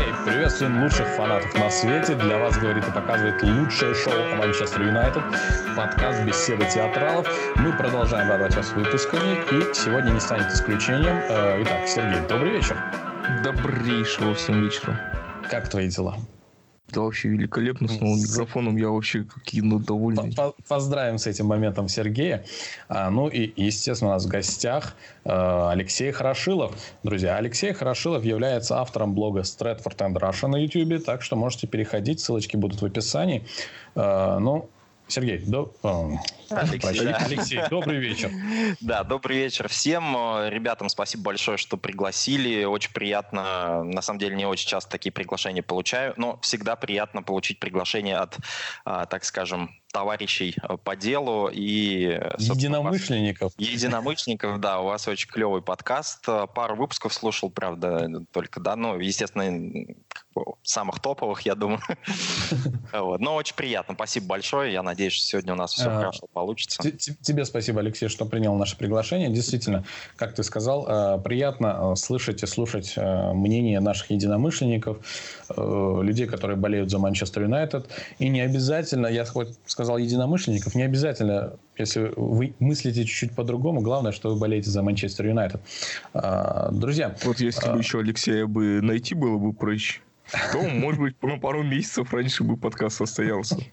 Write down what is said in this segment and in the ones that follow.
Эй, приветствуем лучших фанатов на свете. Для вас говорит и показывает лучшее шоу о Манчестер Юнайтед. Подкаст «Беседа театралов». Мы продолжаем радовать вас выпусками. И сегодня не станет исключением. Э, итак, Сергей, добрый вечер. Добрейшего всем вечера. Как твои дела? Да вообще великолепно с новым микрофоном. Я вообще какие-то довольный. Поздравим с этим моментом Сергея. А, ну и, естественно, у нас в гостях а, Алексей Хорошилов. Друзья, Алексей Хорошилов является автором блога Stratford and Russia на YouTube, так что можете переходить, ссылочки будут в описании. А, ну, Сергей, до... Алексей, да. Алексей, добрый вечер. Да, добрый вечер всем. Ребятам спасибо большое, что пригласили. Очень приятно. На самом деле не очень часто такие приглашения получаю, но всегда приятно получить приглашение от, а, так скажем, товарищей э, по делу и... Единомышленников. Вас... Единомышленников, да. У вас очень клевый подкаст. Пару выпусков слушал, правда, только, да, ну, естественно, самых топовых, я думаю. вот. Но очень приятно. Спасибо большое. Я надеюсь, что сегодня у нас все а, хорошо получится. Тебе спасибо, Алексей, что принял наше приглашение. Действительно, как ты сказал, э, приятно э, слышать и слушать мнение наших единомышленников, людей, которые болеют за Манчестер Юнайтед. И не обязательно, я хоть сказал единомышленников, не обязательно, если вы мыслите чуть-чуть по-другому, главное, что вы болеете за Манчестер Юнайтед. А, друзья. Вот если а... бы еще Алексея бы найти было бы проще то, может быть, на пару месяцев раньше бы подкаст состоялся.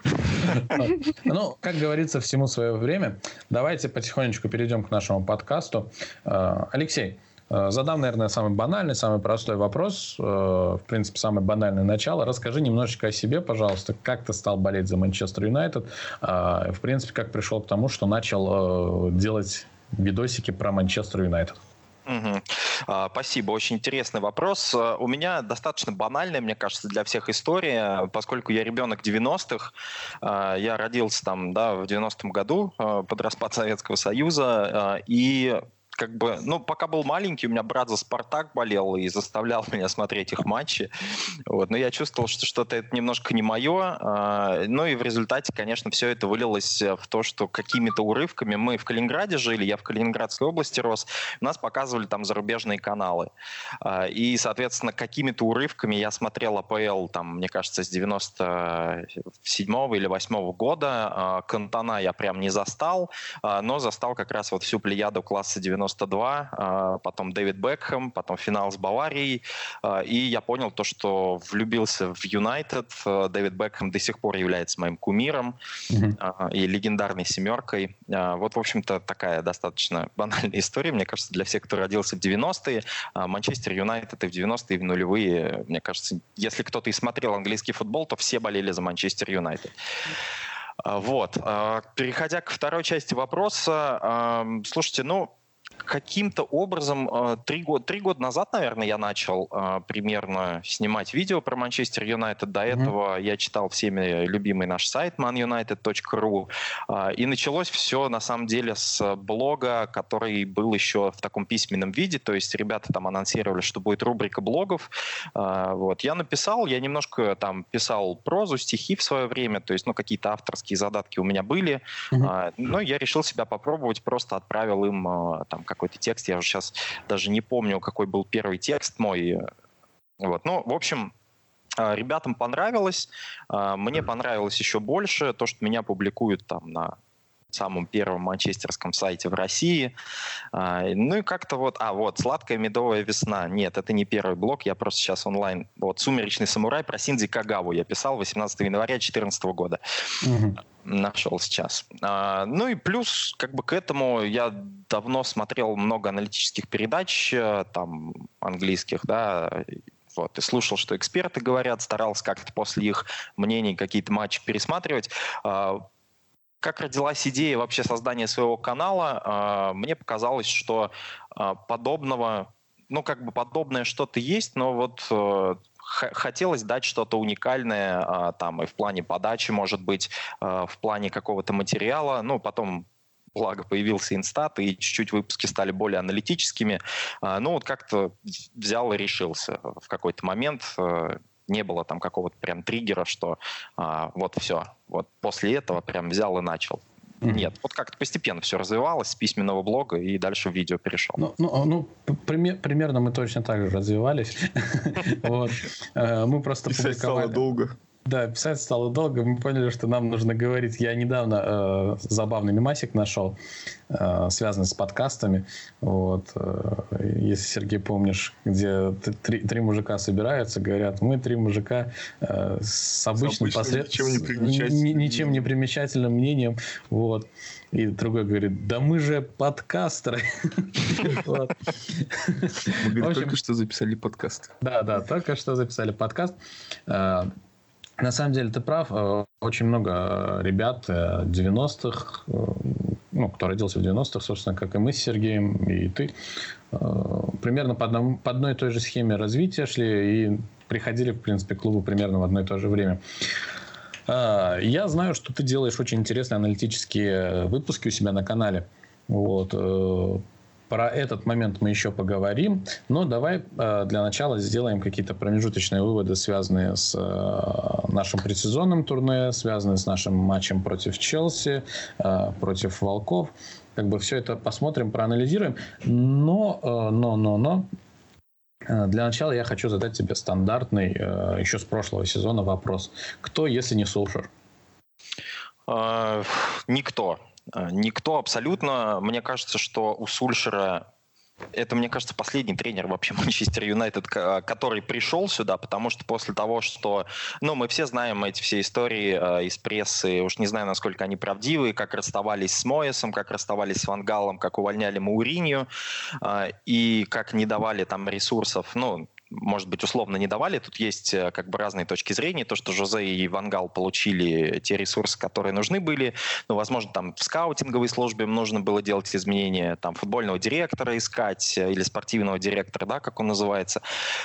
Ну, как говорится, всему свое время. Давайте потихонечку перейдем к нашему подкасту. А, Алексей, задам, наверное, самый банальный, самый простой вопрос. Э, в принципе, самое банальное начало. Расскажи немножечко о себе, пожалуйста. Как ты стал болеть за Манчестер Юнайтед? Э, в принципе, как пришел к тому, что начал делать видосики про Манчестер Юнайтед? Угу. Спасибо, очень интересный вопрос. У меня достаточно банальная, мне кажется, для всех история, поскольку я ребенок 90-х, я родился там, да, в 90-м году под распад Советского Союза, и как бы, ну, пока был маленький, у меня брат за «Спартак» болел и заставлял меня смотреть их матчи. Вот. Но я чувствовал, что что-то это немножко не мое. А, ну и в результате, конечно, все это вылилось в то, что какими-то урывками мы в Калининграде жили, я в Калининградской области рос, нас показывали там зарубежные каналы. А, и, соответственно, какими-то урывками я смотрел АПЛ, там, мне кажется, с 97 или 8 года. А, Кантона я прям не застал, но застал как раз вот всю плеяду класса 90 92, а, потом Дэвид Бекхэм, потом финал с Баварией. А, и я понял то, что влюбился в Юнайтед. А, Дэвид Бекхэм до сих пор является моим кумиром mm-hmm. и легендарной семеркой. Вот, в общем-то, такая достаточно банальная история, мне кажется, для всех, кто родился в 90-е. Манчестер Юнайтед и в 90-е, и в нулевые, мне кажется, если кто-то и смотрел английский футбол, то все болели за Манчестер Юнайтед. Вот. Переходя к второй части вопроса, слушайте, ну, каким-то образом э, три года, три года назад, наверное, я начал э, примерно снимать видео про Манчестер Юнайтед. До mm-hmm. этого я читал всеми любимый наш сайт manunited.ru. Э, и началось все, на самом деле, с блога, который был еще в таком письменном виде. То есть ребята там анонсировали, что будет рубрика блогов. Вот. Я написал, я немножко там писал прозу, стихи в свое время. То есть, ну, какие-то авторские задатки у меня были. Mm-hmm. Но я решил себя попробовать, просто отправил им там какой-то текст, я уже сейчас даже не помню, какой был первый текст мой. Вот. Ну, в общем, а, Ребятам понравилось, а, мне понравилось еще больше то, что меня публикуют там на самом первом манчестерском сайте в России. Ну и как-то вот, а вот, «Сладкая медовая весна». Нет, это не первый блог, я просто сейчас онлайн. Вот «Сумеречный самурай» про Синдзи Кагаву я писал 18 января 2014 года. Угу. Нашел сейчас. А, ну и плюс, как бы к этому я давно смотрел много аналитических передач, э, там, английских, да, вот, и слушал, что эксперты говорят, старался как-то после их мнений какие-то матчи пересматривать. А, как родилась идея вообще создания своего канала, а, мне показалось, что подобного, ну как бы подобное что-то есть, но вот э, хотелось дать что-то уникальное а, там и в плане подачи, может быть, в плане какого-то материала. Ну, потом благо появился инстат, и чуть-чуть выпуски стали более аналитическими. Ну, вот как-то взял и решился в какой-то момент. Не было там какого-то прям триггера, что а, вот все, вот после этого прям взял и начал. Нет, вот как-то постепенно все развивалось с письменного блога и дальше в видео перешел. Ну, ну, ну пример, примерно мы точно так же развивались. Вот. Э, мы просто стало долго. Да, писать стало долго. Мы поняли, что нам нужно говорить. Я недавно э, забавный мемасик нашел, э, связанный с подкастами. Вот, э, если, Сергей, помнишь, где три, три мужика собираются, говорят, мы три мужика э, с обычным, с обычным ничем, не примечательным. ничем не примечательным мнением. Вот. И другой говорит, да мы же подкастеры. Мы только что записали подкаст. Да, да, только что записали подкаст. На самом деле ты прав. Э, очень много э, ребят 90-х, э, ну, кто родился в 90-х, собственно, как и мы с Сергеем, и ты, примерно по, одному, по одной и той же схеме развития шли и приходили, в принципе, к клубу примерно в одно и то же время. Я знаю, что ты делаешь очень интересные аналитические выпуски у себя на канале. Вот. Про этот момент мы еще поговорим, но давай э, для начала сделаем какие-то промежуточные выводы, связанные с э, нашим предсезонным турне, связанные с нашим матчем против Челси, э, против Волков. Как бы все это посмотрим, проанализируем. Но, но, но, но, для начала я хочу задать тебе стандартный, еще с прошлого сезона вопрос. Кто, если не Солшер? Никто. А, никто абсолютно. Мне кажется, что у Сульшера это, мне кажется, последний тренер вообще Манчестер Юнайтед, который пришел сюда, потому что после того, что... Ну, мы все знаем эти все истории э, из прессы, уж не знаю, насколько они правдивые, как расставались с Моесом, как расставались с Вангалом, как увольняли Мауринью, э, и как не давали там ресурсов, ну, может быть, условно не давали. Тут есть э, как бы разные точки зрения. То, что Жозе и Вангал получили те ресурсы, которые нужны были. Ну, возможно, там в скаутинговой службе нужно было делать изменения, там футбольного директора искать э, или спортивного директора, да, как он называется.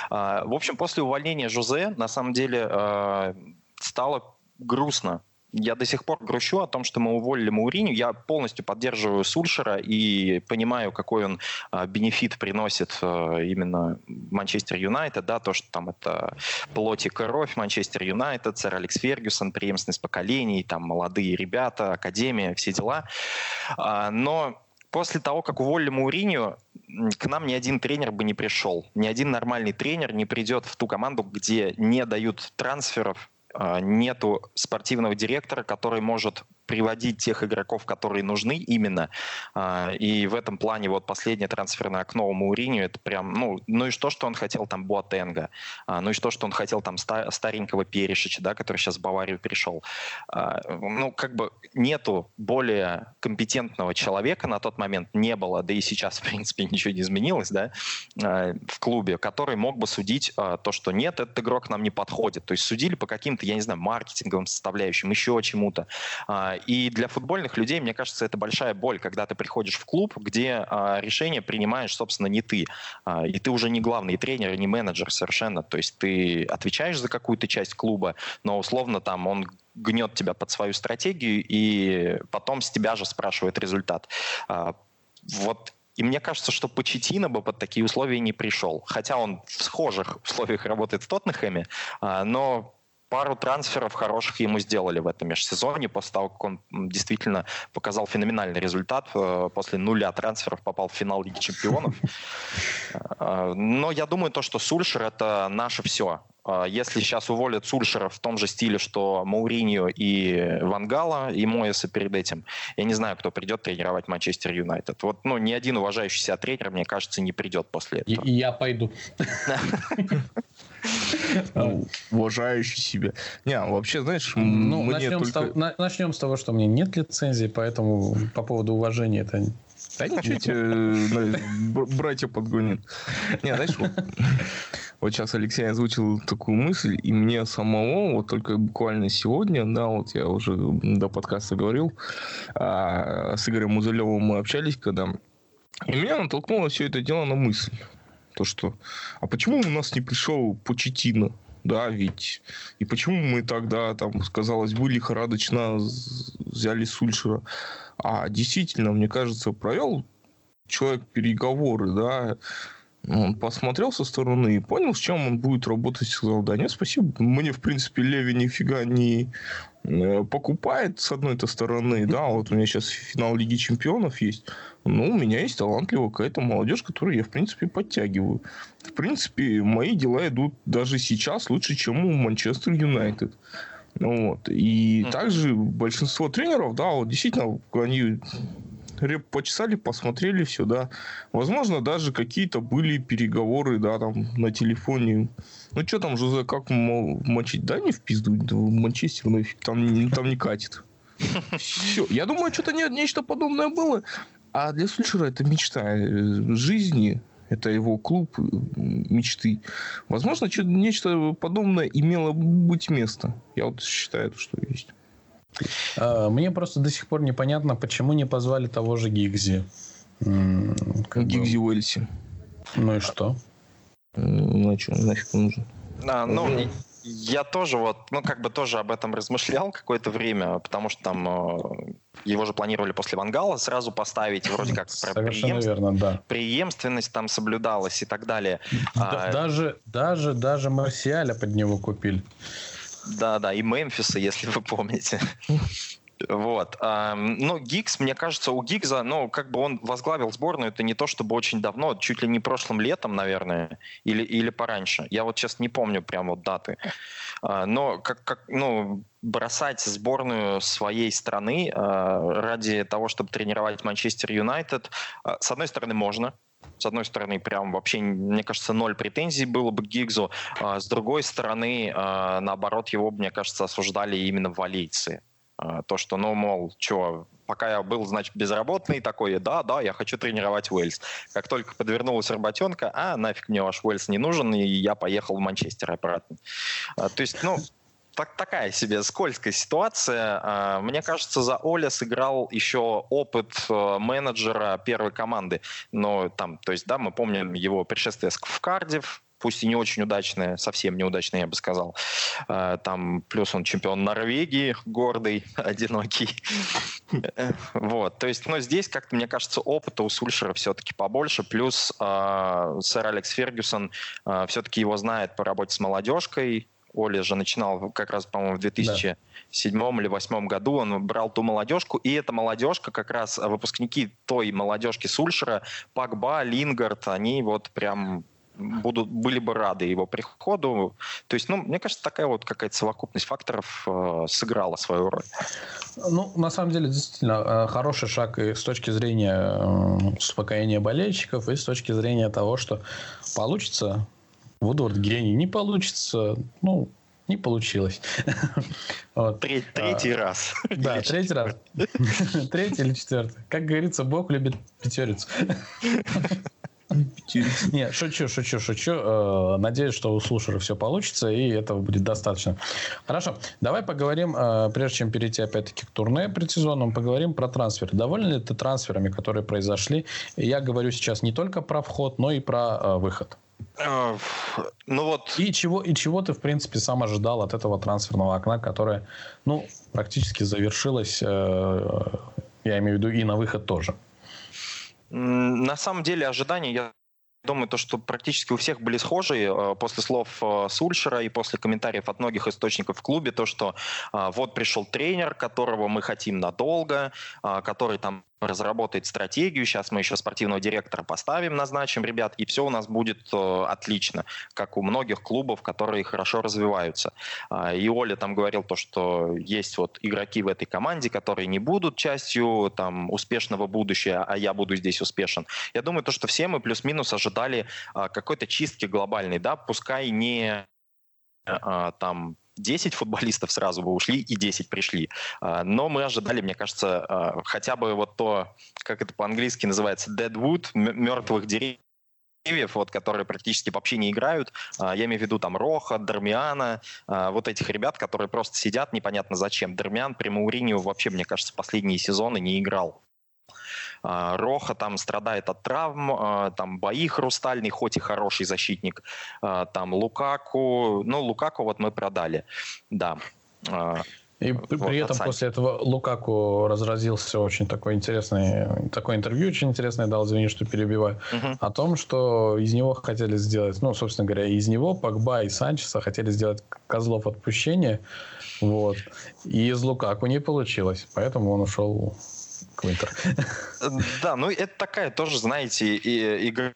А, в общем, после увольнения Жозе, на самом деле, э, стало грустно я до сих пор грущу о том, что мы уволили Мауриню. Я полностью поддерживаю Сульшера и понимаю, какой он а, бенефит приносит а, именно Манчестер Юнайтед, да, то, что там это плоть и кровь Манчестер Юнайтед, сэр Алекс Фергюсон, преемственность поколений, там молодые ребята, академия, все дела. А, но после того, как уволили Мауриню, к нам ни один тренер бы не пришел. Ни один нормальный тренер не придет в ту команду, где не дают трансферов, нету спортивного директора, который может приводить тех игроков, которые нужны именно. А, и в этом плане вот последнее трансферное окно у Мауриню, это прям, ну, ну и что, что он хотел там Буатенга, а, ну и что, что он хотел там старенького Перешича, да, который сейчас в Баварию перешел. А, ну, как бы нету более компетентного человека на тот момент, не было, да и сейчас, в принципе, ничего не изменилось, да, в клубе, который мог бы судить то, что нет, этот игрок нам не подходит. То есть судили по каким-то, я не знаю, маркетинговым составляющим, еще чему-то. И для футбольных людей, мне кажется, это большая боль, когда ты приходишь в клуб, где а, решение принимаешь, собственно, не ты. А, и ты уже не главный тренер, не менеджер совершенно. То есть ты отвечаешь за какую-то часть клуба, но условно там он гнет тебя под свою стратегию и потом с тебя же спрашивает результат. А, вот и мне кажется, что Почетина бы под такие условия не пришел. Хотя он в схожих условиях работает в Тоттенхэме, но пару трансферов хороших ему сделали в этом межсезонье, после того, как он действительно показал феноменальный результат. Э, после нуля трансферов попал в финал Лиги Чемпионов. Э, но я думаю, то, что Сульшер — это наше все. Э, если сейчас уволят Сульшера в том же стиле, что Мауриньо и Вангала, и Моеса перед этим, я не знаю, кто придет тренировать Манчестер Юнайтед. Вот, ну, ни один уважающий себя тренер, мне кажется, не придет после этого. И, и я пойду. Уважающий себя. Не, вообще, знаешь, ну, начнем, только... с того, начнем с того, что мне нет лицензии, поэтому по поводу уважения это да ничего тебе братья подгонят. Не, знаешь, вот, вот сейчас Алексей озвучил такую мысль, и мне самого, вот только буквально сегодня, да, вот я уже до подкаста говорил, а, с Игорем Музылевым мы общались, когда и меня натолкнуло все это дело на мысль. То, что... А почему у нас не пришел Почетино? Да, ведь... И почему мы тогда, там, казалось бы, лихорадочно взяли Сульшера? А действительно, мне кажется, провел человек переговоры, да, Он посмотрел со стороны и понял, с чем он будет работать. Сказал, да нет, спасибо. Мне, в принципе, Леви нифига не э, покупает с одной-то стороны. Да, вот у меня сейчас финал Лиги Чемпионов есть. Ну, у меня есть талантливая какая-то молодежь, которую я, в принципе, подтягиваю. В принципе, мои дела идут даже сейчас лучше, чем у Манчестер Юнайтед. Вот. И mm-hmm. также большинство тренеров, да, вот действительно, они почесали, посмотрели все, да. Возможно, даже какие-то были переговоры, да, там, на телефоне. Ну, что там, Жозе, как мочить? Да, не в пизду, в Манчестер, ну, там, там не катит. Все. Я думаю, что-то не, нечто подобное было. А для Сульшера это мечта э, жизни, это его клуб мечты. Возможно, что нечто подобное имело быть место. Я вот считаю, что есть. А, мне просто до сих пор непонятно, почему не позвали того же Гигзи. Гигзи Уэльси. Ну и что? Ну, а что, нафиг он нужен? А, ну, я тоже вот, ну, как бы тоже об этом размышлял какое-то время, потому что там э, его же планировали после Вангала сразу поставить, вроде как Совершенно верно, да. преемственность там соблюдалась и так далее. Да, а, даже, даже, даже Марсиаля под него купили. Да, да, и Мемфиса, если вы помните. Вот. Но Гигс, мне кажется, у Гигза, ну, как бы он возглавил сборную, это не то чтобы очень давно, чуть ли не прошлым летом, наверное, или, или пораньше. Я вот сейчас не помню прям вот даты. А, но как, как, ну, бросать сборную своей страны а, ради того, чтобы тренировать Манчестер Юнайтед, а, с одной стороны, можно, с одной стороны, прям вообще, мне кажется, ноль претензий было бы к Гигзу. А с другой стороны, а, наоборот, его, мне кажется, осуждали именно валийцы. А, то, что, ну, мол, что, пока я был, значит, безработный такой, да, да, я хочу тренировать Уэльс. Как только подвернулась работенка, а, нафиг мне ваш Уэльс не нужен, и я поехал в Манчестер обратно. То есть, ну, так, такая себе скользкая ситуация. А, мне кажется, за Оля сыграл еще опыт э, менеджера первой команды. Но там, то есть, да, мы помним его пришествие в Кардив, пусть и не очень удачное, совсем неудачное, я бы сказал. А, там плюс он чемпион Норвегии, гордый, одинокий. Вот, то есть, но здесь как-то, мне кажется, опыта у Сульшера все-таки побольше, плюс э, сэр Алекс Фергюсон э, все-таки его знает по работе с молодежкой, Оля же начинал как раз, по-моему, в 2007 да. или 2008 году. Он брал ту молодежку, и эта молодежка, как раз выпускники той молодежки Сульшера, Пакба, Лингард, они вот прям будут, были бы рады его приходу. То есть, ну, мне кажется, такая вот какая-то совокупность факторов э, сыграла свою роль. Ну, на самом деле, действительно, э, хороший шаг и с точки зрения э, успокоения болельщиков, и с точки зрения того, что получится Вудворд гений. Не получится, ну, не получилось. Треть, третий а, раз. Да, третий раз. третий или четвертый. Как говорится, Бог любит пятерицу. Не, шучу, шучу, шучу. Э, надеюсь, что у слушателей все получится, и этого будет достаточно. Хорошо, давай поговорим, э, прежде чем перейти опять-таки к турне предсезонному, поговорим про трансферы. Доволен ли ты трансферами, которые произошли? Я говорю сейчас не только про вход, но и про э, выход. Ну вот. И чего, и чего ты, в принципе, сам ожидал от этого трансферного окна, которое, ну, практически завершилось, э, я имею в виду и на выход тоже? На самом деле ожидания, я Думаю, то, что практически у всех были схожие э, после слов э, Сульшера и после комментариев от многих источников в клубе, то, что э, вот пришел тренер, которого мы хотим надолго, который там разработает стратегию, сейчас мы еще спортивного директора поставим, назначим ребят, и все у нас будет э, отлично, как у многих клубов, которые хорошо развиваются. Э, и Оля там говорил то, что есть вот игроки в этой команде, которые не будут частью там успешного будущего, а я буду здесь успешен. Я думаю, то, что все мы плюс-минус ожидали э, какой-то чистки глобальной, да, пускай не э, там 10 футболистов сразу бы ушли и 10 пришли. А, но мы ожидали, мне кажется, а, хотя бы вот то, как это по-английски называется, deadwood, мертвых деревьев, вот, которые практически вообще не играют. А, я имею в виду там Роха, Дармиана, вот этих ребят, которые просто сидят непонятно зачем. Дармиан при Мауринию вообще, мне кажется, последние сезоны не играл. А, Роха там страдает от травм, а, там бои хрустальный, хоть и хороший защитник, а, там Лукаку, ну Лукаку вот мы продали, да. И вот, при этом после этого Лукаку разразился очень такой интересный, такое интервью очень интересное дал, извини, что перебиваю, угу. о том, что из него хотели сделать, ну, собственно говоря, из него Погба и Санчеса хотели сделать козлов отпущения, вот, и из Лукаку не получилось, поэтому он ушел Интер. Да, ну это такая тоже, знаете, игра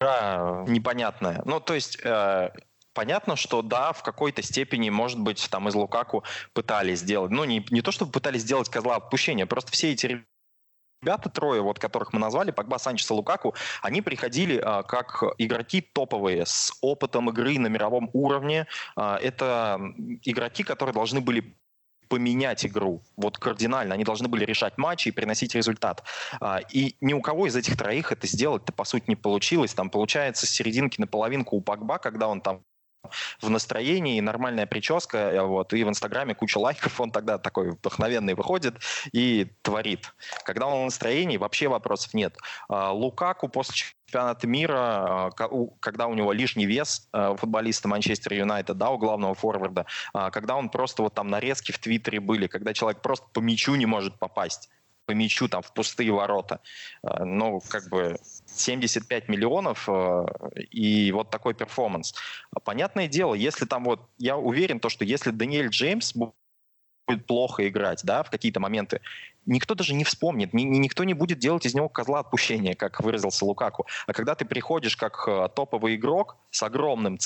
непонятная. Ну, то есть э, понятно, что да, в какой-то степени, может быть, там из Лукаку пытались сделать, ну, не, не то, чтобы пытались сделать козла отпущения, просто все эти ребята, трое, вот которых мы назвали, Погба, Санчес и Лукаку, они приходили а, как игроки топовые, с опытом игры на мировом уровне. А, это игроки, которые должны были поменять игру. Вот кардинально. Они должны были решать матчи и приносить результат. А, и ни у кого из этих троих это сделать-то, по сути, не получилось. Там получается с серединки на половинку у Погба, когда он там в настроении, нормальная прическа, э, вот, и в Инстаграме куча лайков, он тогда такой вдохновенный выходит и творит. Когда он в настроении, вообще вопросов нет. А, Лукаку после чемпионата мира, а, когда у него лишний вес э, футболиста Манчестер Юнайтед, да, у главного форварда, а, когда он просто вот там нарезки в Твиттере были, когда человек просто по мячу не может попасть, по мячу там в пустые ворота. Ну, как бы 75 миллионов э, и вот такой перформанс. Понятное дело, если там вот, я уверен, то, что если Даниэль Джеймс будет плохо играть, да, в какие-то моменты, никто даже не вспомнит, ни, никто не будет делать из него козла отпущения, как выразился Лукаку. А когда ты приходишь как э, топовый игрок с огромным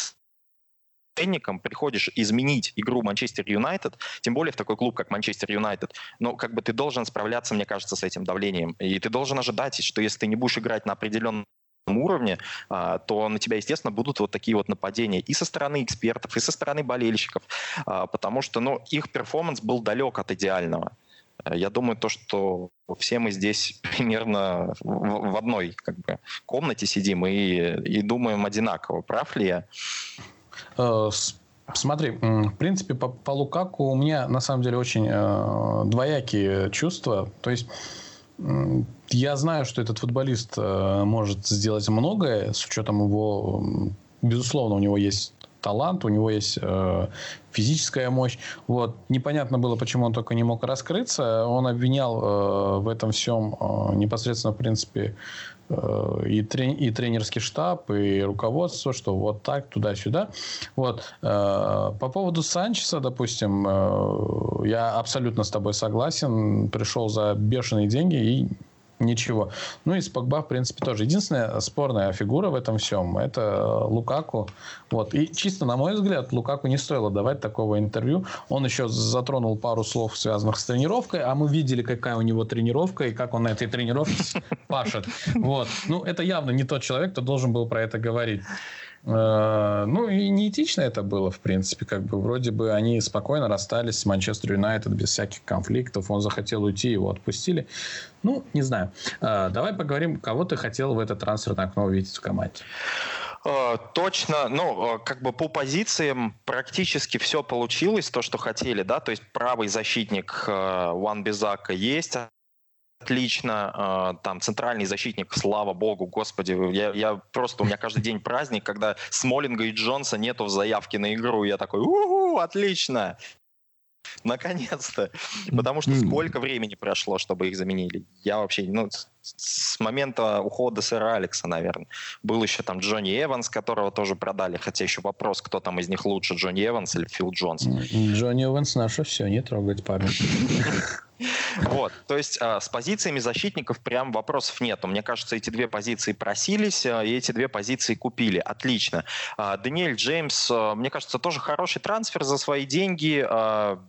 ценником приходишь изменить игру Манчестер Юнайтед, тем более в такой клуб, как Манчестер Юнайтед, ну, как бы ты должен справляться, мне кажется, с этим давлением. И ты должен ожидать, что если ты не будешь играть на определенном уровне, а, то на тебя, естественно, будут вот такие вот нападения и со стороны экспертов, и со стороны болельщиков, а, потому что, ну, их перформанс был далек от идеального. Я думаю, то, что все мы здесь примерно в одной как бы, комнате сидим и, и думаем одинаково. Прав ли я? Э, смотри, в принципе, по, по Лукаку у меня на самом деле очень э, двоякие чувства. То есть я знаю, что этот футболист э, может сделать многое с учетом его, безусловно, у него есть талант, у него есть э, физическая мощь. Вот. Непонятно было, почему он только не мог раскрыться. Он обвинял э, в этом всем э, непосредственно, в принципе, Э, и, трени- и тренерский штаб, и руководство, что вот так, туда-сюда. Вот. Э, по поводу Санчеса, допустим, э, я абсолютно с тобой согласен. Пришел за бешеные деньги и ничего. Ну и Спокба, в принципе, тоже. Единственная спорная фигура в этом всем – это Лукаку. Вот. И чисто, на мой взгляд, Лукаку не стоило давать такого интервью. Он еще затронул пару слов, связанных с тренировкой, а мы видели, какая у него тренировка и как он на этой тренировке пашет. Вот. Ну, это явно не тот человек, кто должен был про это говорить. Э, ну и неэтично это было, в принципе. Как бы вроде бы они спокойно расстались с Манчестер Юнайтед без всяких конфликтов. Он захотел уйти, его отпустили. Ну, не знаю. Э, давай поговорим, кого ты хотел в это трансферное окно увидеть в команде. Э, точно, ну, как бы по позициям практически все получилось, то, что хотели, да, то есть правый защитник Ван Бизака есть, отлично, а, там центральный защитник, слава богу, господи, я, я просто, у меня каждый день праздник, когда Смолинга и Джонса нету в заявке на игру, я такой, у отлично, Наконец-то. Потому что сколько времени прошло, чтобы их заменили? Я вообще, ну, с момента ухода сэра Алекса, наверное. Был еще там Джонни Эванс, которого тоже продали, хотя еще вопрос, кто там из них лучше, Джонни Эванс или Фил Джонс. Джонни Эванс наше все, не трогать парня. Вот, то есть э, с позициями защитников прям вопросов нету. Мне кажется, эти две позиции просились, э, и эти две позиции купили. Отлично. Э, Даниэль Джеймс, мне кажется, тоже хороший трансфер за свои деньги.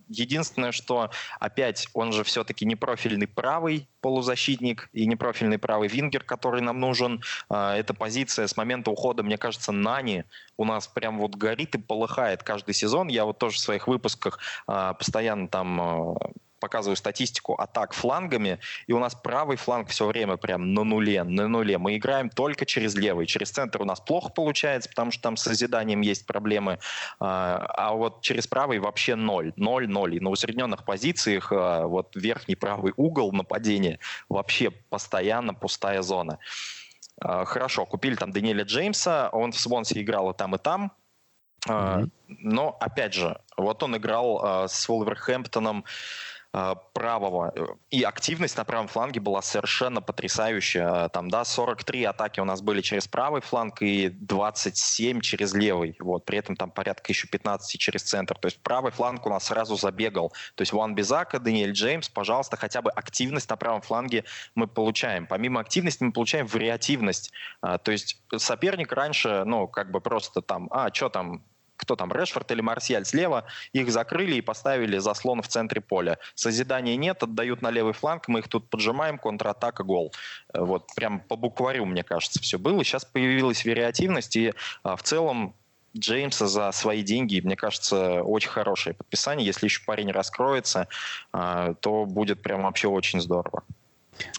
Единственное, что опять он же все-таки не профильный правый полузащитник и не профильный правый вингер, который нам нужен. Эта позиция с момента ухода, мне кажется, Нани у нас прям вот горит и полыхает каждый сезон. Я вот тоже в своих выпусках постоянно там показываю статистику атак флангами, и у нас правый фланг все время прям на нуле, на нуле. Мы играем только через левый. Через центр у нас плохо получается, потому что там с созиданием есть проблемы. А, а вот через правый вообще ноль. Ноль, ноль. И на усредненных позициях а, вот верхний правый угол нападения вообще постоянно пустая зона. А, хорошо, купили там Даниэля Джеймса, он в Свонсе играл и там, и там. Mm-hmm. Но, опять же, вот он играл с Волверхэмптоном Э, правого. И активность на правом фланге была совершенно потрясающая. Там, да, 43 атаки у нас были через правый фланг и 27 через левый. Вот. При этом там порядка еще 15 через центр. То есть правый фланг у нас сразу забегал. То есть Ван Бизака, Даниэль Джеймс, пожалуйста, хотя бы активность на правом фланге мы получаем. Помимо активности мы получаем вариативность. А, то есть соперник раньше, ну, как бы просто там, а, что там, кто там, Решфорд или Марсиаль слева, их закрыли и поставили заслон в центре поля. Созидания нет, отдают на левый фланг, мы их тут поджимаем, контратака, гол. Э, вот прям по букварю, мне кажется, все было. Сейчас появилась вариативность, и а, в целом Джеймса за свои деньги, мне кажется, очень хорошее подписание. Если еще парень раскроется, а, то будет прям вообще очень здорово.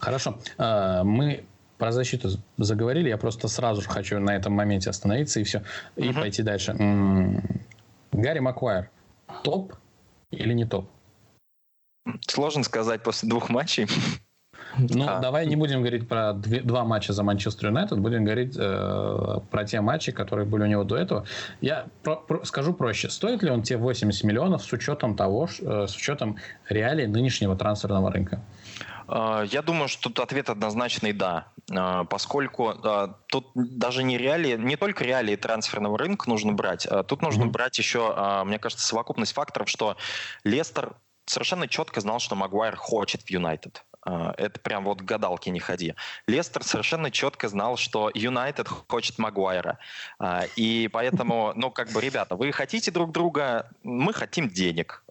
Хорошо. А, мы про защиту заговорили, я просто сразу же хочу на этом моменте остановиться и все, и uh-huh. пойти дальше. М-м- Гарри Маквайр топ или не топ? Сложно сказать после двух матчей. Ну, а. давай не будем говорить про две, два матча за Манчестер Юнайтед, будем говорить э, про те матчи, которые были у него до этого. Я про, про, скажу проще. Стоит ли он те 80 миллионов с учетом того, э, с учетом реалий нынешнего трансферного рынка? А, я думаю, что тут ответ однозначный «да», а, поскольку а, тут даже не реалии, не только реалии трансферного рынка нужно брать, тут нужно mm-hmm. брать еще, мне кажется, совокупность факторов, что Лестер совершенно четко знал, что Магуайр хочет в Юнайтед. Это прям вот гадалки не ходи. Лестер совершенно четко знал, что Юнайтед хочет Магуайра. И поэтому, ну, как бы, ребята, вы хотите друг друга, мы хотим денег.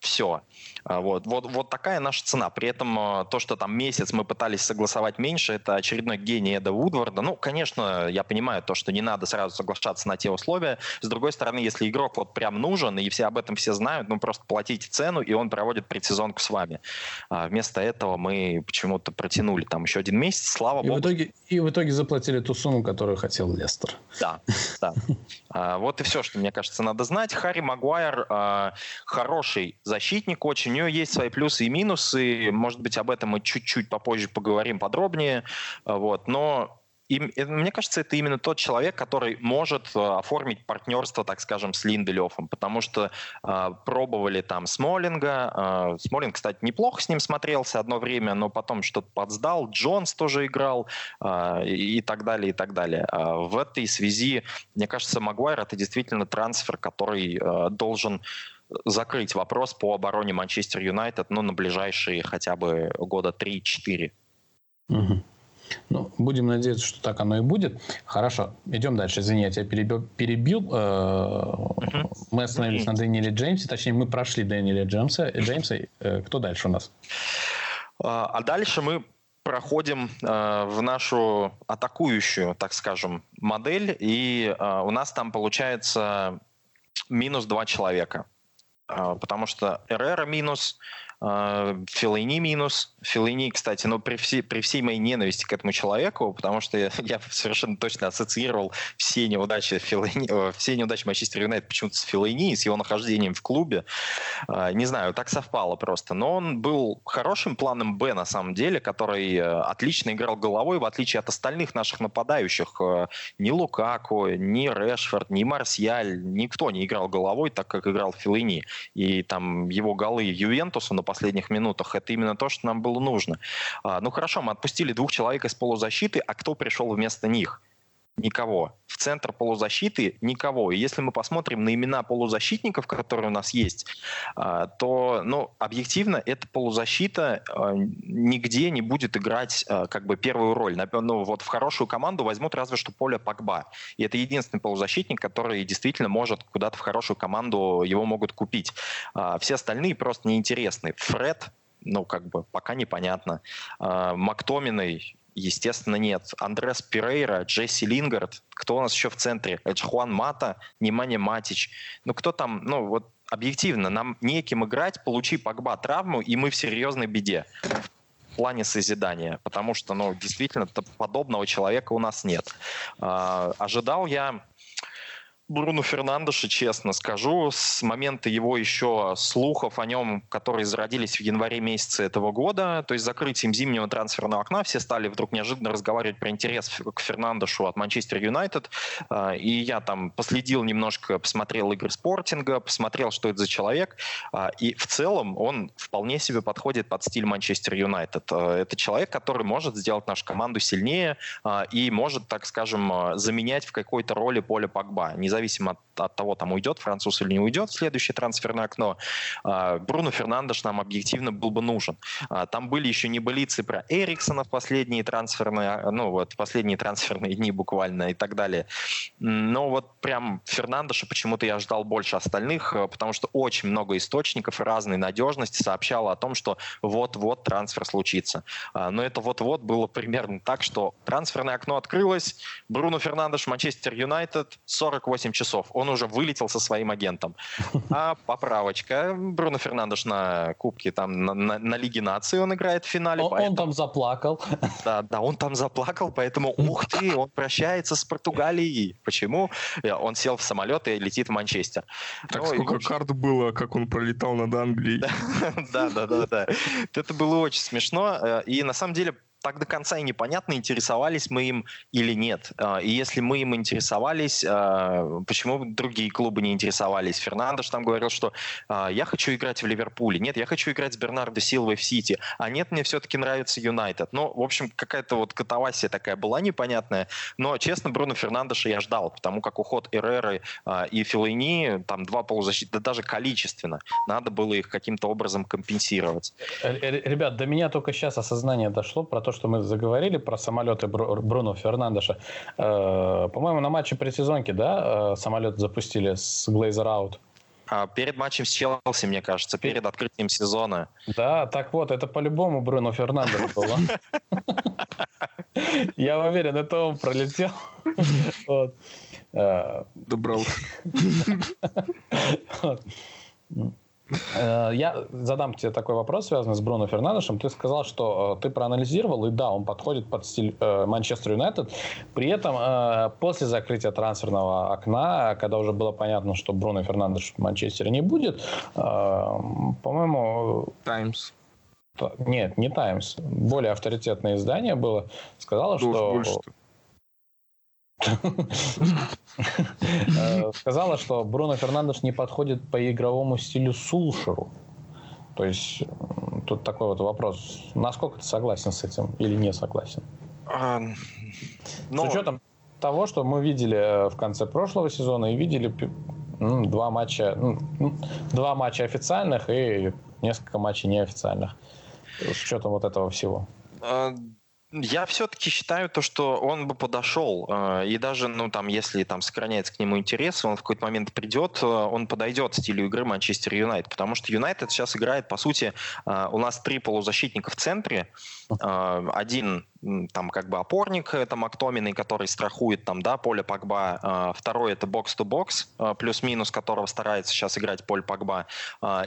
Все. А, вот, вот, вот такая наша цена. При этом а, то, что там месяц мы пытались согласовать меньше, это очередной гений Эда Вудварда. Ну, конечно, я понимаю то, что не надо сразу соглашаться на те условия. С другой стороны, если игрок вот прям нужен, и все об этом все знают, ну, просто платите цену, и он проводит предсезонку с вами. А вместо этого мы почему-то протянули там еще один месяц, слава и богу. В итоге, и в итоге заплатили ту сумму, которую хотел Лестер. Да, да. А, вот и все, что, мне кажется, надо знать. Харри Магуайр хороший защитник очень. У него есть свои плюсы и минусы. Может быть, об этом мы чуть-чуть попозже поговорим подробнее. А, вот. Но и, мне кажется, это именно тот человек, который может э, оформить партнерство, так скажем, с Линделёфом, потому что э, пробовали там Смолинга. Э, Смолинг, кстати, неплохо с ним смотрелся одно время, но потом что-то подсдал. Джонс тоже играл э, и так далее, и так далее. Э, в этой связи, мне кажется, Магуайр это действительно трансфер, который э, должен закрыть вопрос по обороне Манчестер Юнайтед ну, на ближайшие хотя бы года 3-4. Угу. Ну, будем надеяться, что так оно и будет. Хорошо, идем дальше. Извини, я тебя перебил. перебил. Uh-huh. Мы остановились uh-huh. на Дэниеле Джеймсе. Точнее, мы прошли Дэниеля Джеймса. Джеймса. Э, кто дальше у нас? А, а дальше мы проходим э, в нашу атакующую, так скажем, модель. И э, у нас там получается минус два человека. Э, потому что Эрера минус, а, Филини минус. Филини, кстати, ну, при, всей, при всей моей ненависти к этому человеку, потому что я, я совершенно точно ассоциировал все неудачи Филини, все неудачи Манчестер Юнайтед почему-то с Филини, с его нахождением в клубе. А, не знаю, так совпало просто. Но он был хорошим планом Б, на самом деле, который э, отлично играл головой, в отличие от остальных наших нападающих. Э, ни Лукаку, ни Решфорд, ни Марсиаль, никто не играл головой, так как играл Филини. И там его голы Ювентусу, последних минутах. Это именно то, что нам было нужно. А, ну хорошо, мы отпустили двух человек из полузащиты, а кто пришел вместо них? Никого. В центр полузащиты никого. И если мы посмотрим на имена полузащитников, которые у нас есть, а, то, ну, объективно, эта полузащита а, нигде не будет играть а, как бы первую роль. Ну, вот в хорошую команду возьмут разве что Поля Пакба. И это единственный полузащитник, который действительно может куда-то в хорошую команду, его могут купить. Все остальные просто неинтересны. Фред, ну, как бы, пока непонятно. Мактоминой, Естественно, нет. Андрес Пирейра, Джесси Лингард. Кто у нас еще в центре? Это Хуан Мата, Немanja Матич. Ну, кто там, ну, вот объективно, нам неким играть, получи Погба травму, и мы в серьезной беде в плане созидания, потому что, ну, действительно, подобного человека у нас нет. А, ожидал я Бруно Фернандеша, честно скажу, с момента его еще слухов о нем, которые зародились в январе месяце этого года, то есть закрытием зимнего трансферного окна, все стали вдруг неожиданно разговаривать про интерес к Фернандешу от Манчестер Юнайтед, а, и я там последил немножко, посмотрел игры спортинга, посмотрел, что это за человек, а, и в целом он вполне себе подходит под стиль Манчестер Юнайтед. А, это человек, который может сделать нашу команду сильнее и может, так скажем, заменять в какой-то роли поле Погба, не независимо от, от того, там уйдет француз или не уйдет в следующее трансферное окно, а, Бруно Фернандеш нам объективно был бы нужен. А, там были еще небылицы про Эриксона в последние трансферные, ну вот последние трансферные дни буквально и так далее. Но вот прям Фернандеша почему-то я ждал больше остальных, а, потому что очень много источников разной надежности сообщало о том, что вот-вот трансфер случится. Но это вот-вот было примерно так, что трансферное окно открылось, Бруно Фернандеш, Манчестер Юнайтед, 48 8 часов. Он уже вылетел со своим агентом. А поправочка. Бруно Фернандеш на Кубке, там на, на, на Лиге нации он играет в финале. Он, поэтому... он там заплакал. Да, да, он там заплакал, поэтому ух ты, он прощается с Португалией. Почему? Э, он сел в самолет и летит в Манчестер. Так ну, сколько общем... карт было, как он пролетал над Англией. Да, да, да, да. Это было очень смешно. Э, и на самом деле так до конца и непонятно, интересовались мы им или нет. А, и если мы им интересовались, а, почему другие клубы не интересовались? Фернандеш там говорил, что а, я хочу играть в Ливерпуле. Нет, я хочу играть с Бернардо Силвой в Сити. А нет, мне все-таки нравится Юнайтед. Ну, в общем, какая-то вот катавасия такая была непонятная. Но, честно, Бруно Фернандеша я ждал, потому как уход Эреры и Филайни, там два полузащиты, да даже количественно, надо было их каким-то образом компенсировать. Э, э, ребят, до меня только сейчас осознание дошло про то, что мы заговорили про самолеты Бруно Фернандеша. Э, по-моему, на матче предсезонки, да, э, самолет запустили с Глейзер Аут. А перед матчем с Челси, мне кажется, перед открытием сезона. Да, так вот, это по-любому Бруно Фернандеш было. Я уверен, это он пролетел. Добрался. Э, я задам тебе такой вопрос, связанный с Бруно Фернандешем. Ты сказал, что э, ты проанализировал, и да, он подходит под стиль э, Манчестер Юнайтед. При этом после закрытия трансферного окна, когда уже было понятно, что Бруно Фернандеш в Манчестере не будет, по-моему... Таймс. Нет, не Таймс. Более авторитетное издание было. Сказала, что... Больше сказала, что Бруно Фернандеш не подходит по игровому стилю Сулшеру. То есть тут такой вот вопрос. Насколько ты согласен с этим или не согласен? А, но... С ну, учетом того, что мы видели э, в конце прошлого сезона и видели ну, два матча, ну, два матча официальных и несколько матчей неофициальных. С учетом вот этого всего. Я все-таки считаю то, что он бы подошел, э, и даже, ну, там, если там сохраняется к нему интерес, он в какой-то момент придет, э, он подойдет стилю игры Манчестер Юнайтед, потому что Юнайтед сейчас играет, по сути, э, у нас три полузащитника в центре, один там как бы опорник, это Мактоминой, который страхует там, да, поле Погба. А, второй это бокс-то-бокс, а, плюс-минус которого старается сейчас играть поле Погба.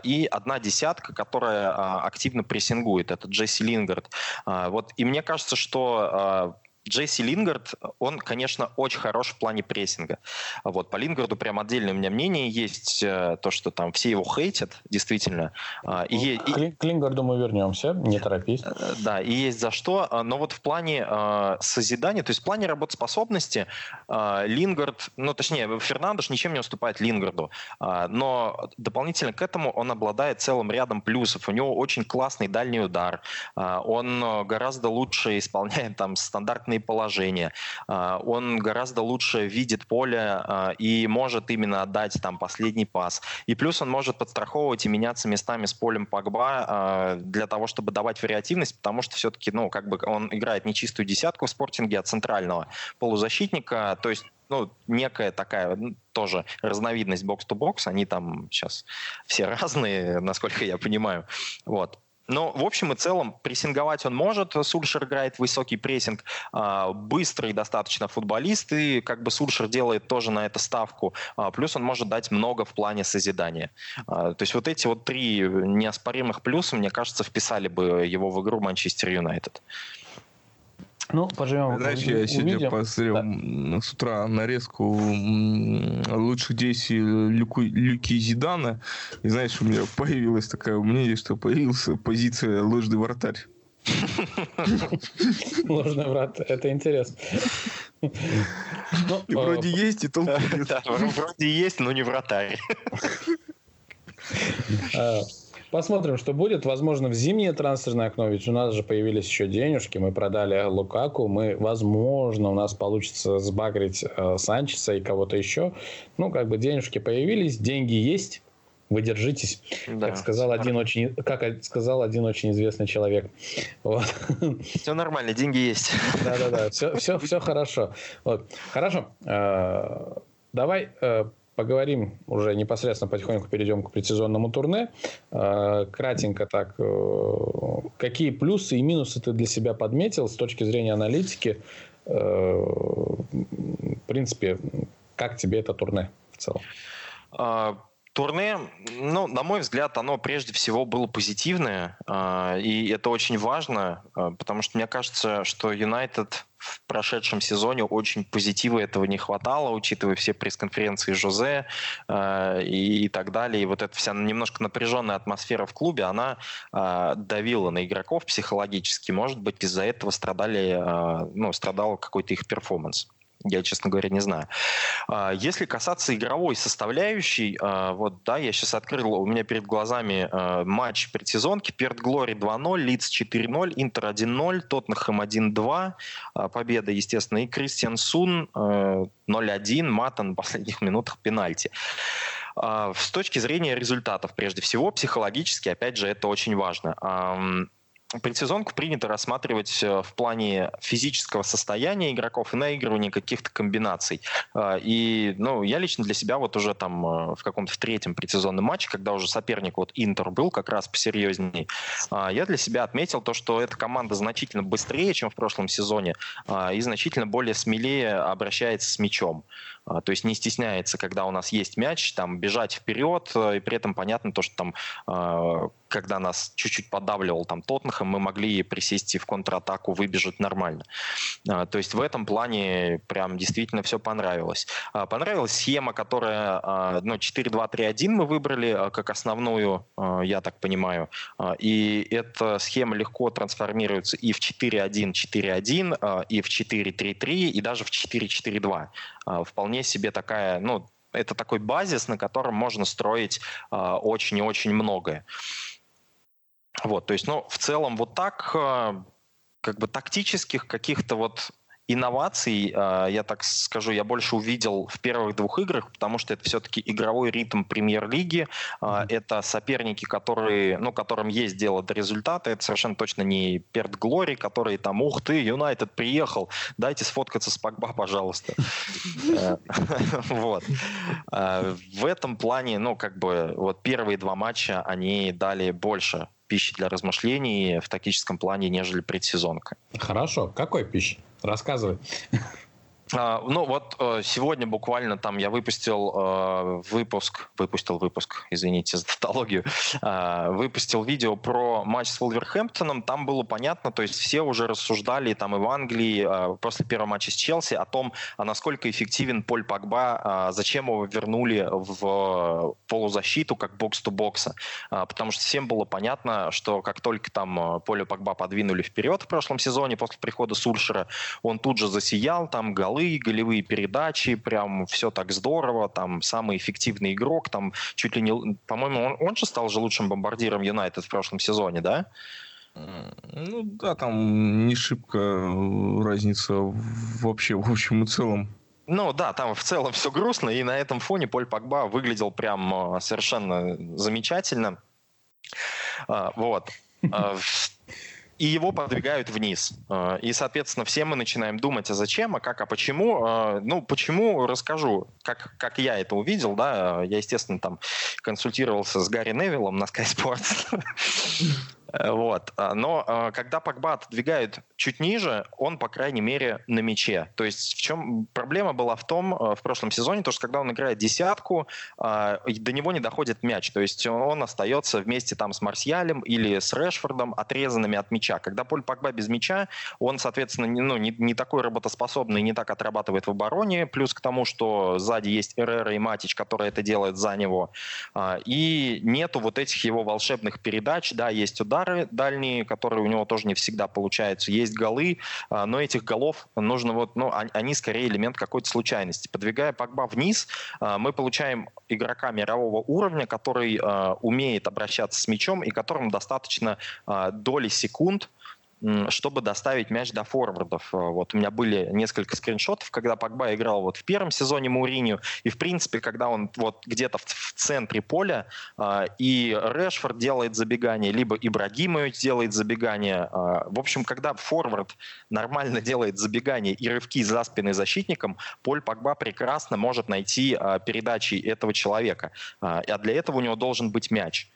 И одна десятка, которая активно прессингует, это Джесси Лингард. Вот, и мне кажется, что Джесси Лингард, он, конечно, очень хорош в плане прессинга. Вот, по Лингарду прям отдельное у меня мнение есть, э, то, что там все его хейтят, действительно. А, и, ну, и, к Лингарду мы вернемся, не торопись. Э, да, и есть за что. А, но вот в плане э, созидания, то есть в плане работоспособности, э, Лингард, ну, точнее, Фернандеш ничем не уступает Лингарду. Э, но дополнительно к этому он обладает целым рядом плюсов. У него очень классный дальний удар. Э, он гораздо лучше исполняет там стандартные контактные положения. А, он гораздо лучше видит поле а, и может именно отдать там последний пас. И плюс он может подстраховывать и меняться местами с полем Погба а, для того, чтобы давать вариативность, потому что все-таки, ну, как бы он играет не чистую десятку в спортинге, а центрального полузащитника, то есть ну, некая такая тоже разновидность бокс-то-бокс, они там сейчас все разные, насколько я понимаю. Вот. Но в общем и целом прессинговать он может. Сульшер играет высокий прессинг. А, быстрый достаточно футболист. И как бы Сульшер делает тоже на это ставку. А, плюс он может дать много в плане созидания. А, то есть вот эти вот три неоспоримых плюса, мне кажется, вписали бы его в игру Манчестер Юнайтед. Ну, поживем. Знаешь, я сегодня посмотрел да. с утра нарезку лучших действий Люку, Люки Зидана. И знаешь, у меня появилось такое мнение, что появилась позиция ложный вратарь. Ложный врат, это интересно. Ну, и вроде а, есть, и толку нет. Вроде есть, но не вратарь. Посмотрим, что будет. Возможно, в зимнее трансферное окно, ведь у нас же появились еще денежки. Мы продали Лукаку. Мы, возможно, у нас получится сбагрить э, Санчеса и кого-то еще. Ну, как бы денежки появились, деньги есть. Вы держитесь, да. как сказал один очень, как сказал один очень известный человек. Вот. Все нормально, деньги есть. Да, да, да, все, все, все хорошо. Вот. Хорошо. Э, давай э, поговорим уже непосредственно потихоньку перейдем к предсезонному турне. Э, кратенько так, э, какие плюсы и минусы ты для себя подметил с точки зрения аналитики? Э, в принципе, как тебе это турне в целом? А, турне, ну, на мой взгляд, оно прежде всего было позитивное, и это очень важно, потому что мне кажется, что Юнайтед в прошедшем сезоне очень позитива этого не хватало, учитывая все пресс-конференции Жозе э, и, так далее. И вот эта вся немножко напряженная атмосфера в клубе, она давила на игроков психологически. Может быть, из-за этого страдали, ну, страдал какой-то их перформанс. Я, честно говоря, не знаю. А, если касаться игровой составляющей, а, вот, да, я сейчас открыл, у меня перед глазами а, матч предсезонки. Перт Глори 2-0, Лидс 4-0, Интер 1-0, Тоттенхэм 1-2, победа, естественно, и Кристиансунн 0-1, Мата на последних минутах пенальти. С точки зрения результатов, прежде всего, психологически, опять же, это очень важно предсезонку принято рассматривать э, в плане физического состояния игроков и наигрывания каких-то комбинаций. А, и ну, я лично для себя вот уже там э, в каком-то третьем предсезонном матче, когда уже соперник вот Интер был как раз посерьезней, а, я для себя отметил то, что эта команда значительно быстрее, чем в прошлом сезоне, а, и значительно более смелее обращается с мячом. То есть не стесняется, когда у нас есть мяч, там бежать вперед, э, и при этом понятно то, что там когда нас чуть-чуть подавливал там Тоттенхэм, мы могли присесть и в контратаку выбежать нормально. А, то есть в этом плане прям действительно все понравилось. А, понравилась схема, которая, а, ну, 4-2-3-1 мы выбрали как основную, я так понимаю. И эта схема легко трансформируется и в 4-1-4-1, и в 4-3-3, и даже в 4-4-2. Вполне себе такая, ну, это такой базис, на котором можно строить очень и очень многое. Вот, то есть, ну, в целом вот так, э, как бы тактических каких-то вот инноваций, э, я так скажу, я больше увидел в первых двух играх, потому что это все-таки игровой ритм премьер-лиги, mm-hmm. это соперники, которые, ну, которым есть дело до результата, это совершенно точно не Перт Глори, который там, ух ты, Юнайтед приехал, дайте сфоткаться с Погба, пожалуйста. Вот. В этом плане, ну, как бы, вот первые два матча, они дали больше пищи для размышлений в тактическом плане, нежели предсезонка. Хорошо. Какой пищи? Рассказывай. А, ну вот э, сегодня буквально там я выпустил э, выпуск, выпустил выпуск, извините за тавтологию, э, выпустил видео про матч с Вулверхэмптоном. Там было понятно, то есть все уже рассуждали там и в Англии после первого матча с Челси о том, а насколько эффективен Поль Погба, зачем его вернули в полузащиту как бокс-то-бокса. Потому что всем было понятно, что как только там Поля Погба подвинули вперед в прошлом сезоне после прихода Сульшера, он тут же засиял, там голы голы, голевые передачи, прям все так здорово, там самый эффективный игрок, там чуть ли не, по-моему, он, он же стал же лучшим бомбардиром Юнайтед в прошлом сезоне, да? Ну да, там не шибко разница вообще в общем и целом. Ну да, там в целом все грустно, и на этом фоне Поль Погба выглядел прям а, совершенно замечательно. А, вот. И его подвигают вниз. А, и, соответственно, все мы начинаем думать, а зачем, а как, а почему. А, ну, почему, расскажу, как, как я это увидел, да, я, естественно, там консультировался с Гарри Невиллом на Sky Sports. Э, вот. А, но а, когда Погба отодвигают чуть ниже, он, по крайней мере, на мяче. То есть в чем проблема была в том, э, в прошлом сезоне, то, что когда он играет десятку, а, до него не доходит мяч. То есть он остается вместе там с Марсиалем или с Решфордом отрезанными от мяча. Когда Поль Погба без мяча, он, соответственно, не, ну, не, не такой работоспособный, не так отрабатывает в обороне, плюс к тому, что сзади есть Эррера и Матич, которые это делают за него. И нету вот этих его волшебных передач, да, есть удар, удары дальние, которые у него тоже не всегда получаются. Есть голы, а, но этих голов нужно вот, ну, они скорее элемент какой-то случайности. Подвигая Погба вниз, а, мы получаем игрока мирового уровня, который а, умеет обращаться с мячом и которому достаточно доли секунд чтобы доставить мяч до форвардов. Э, вот у меня были несколько скриншотов, когда Погба играл вот в первом сезоне Мауриню, и в принципе, когда он вот где-то в, в центре поля, э, и Решфорд делает забегание, либо Ибрагимович делает забегание. Э, в общем, когда форвард нормально делает забегание и рывки за спиной защитником, Поль Погба прекрасно может найти э, передачи этого человека. Э, а для этого у него должен быть мяч.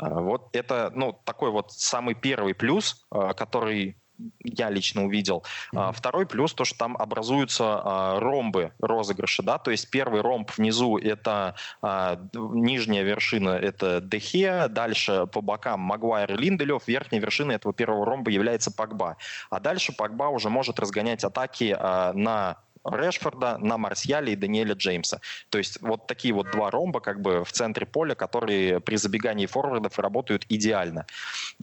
Вот это, ну, такой вот самый первый плюс, а, который я лично увидел. Mm-hmm. Второй плюс то, что там образуются а, ромбы розыгрыша, да, то есть первый ромб внизу это а, нижняя вершина это Дехе, дальше по бокам Магуайр и Линделев, верхняя вершина этого первого ромба является Пагба, а дальше Пагба уже может разгонять атаки а, на Решфорда, на Марсиале и Даниэля Джеймса. То есть вот такие вот два ромба как бы в центре поля, которые при забегании форвардов работают идеально.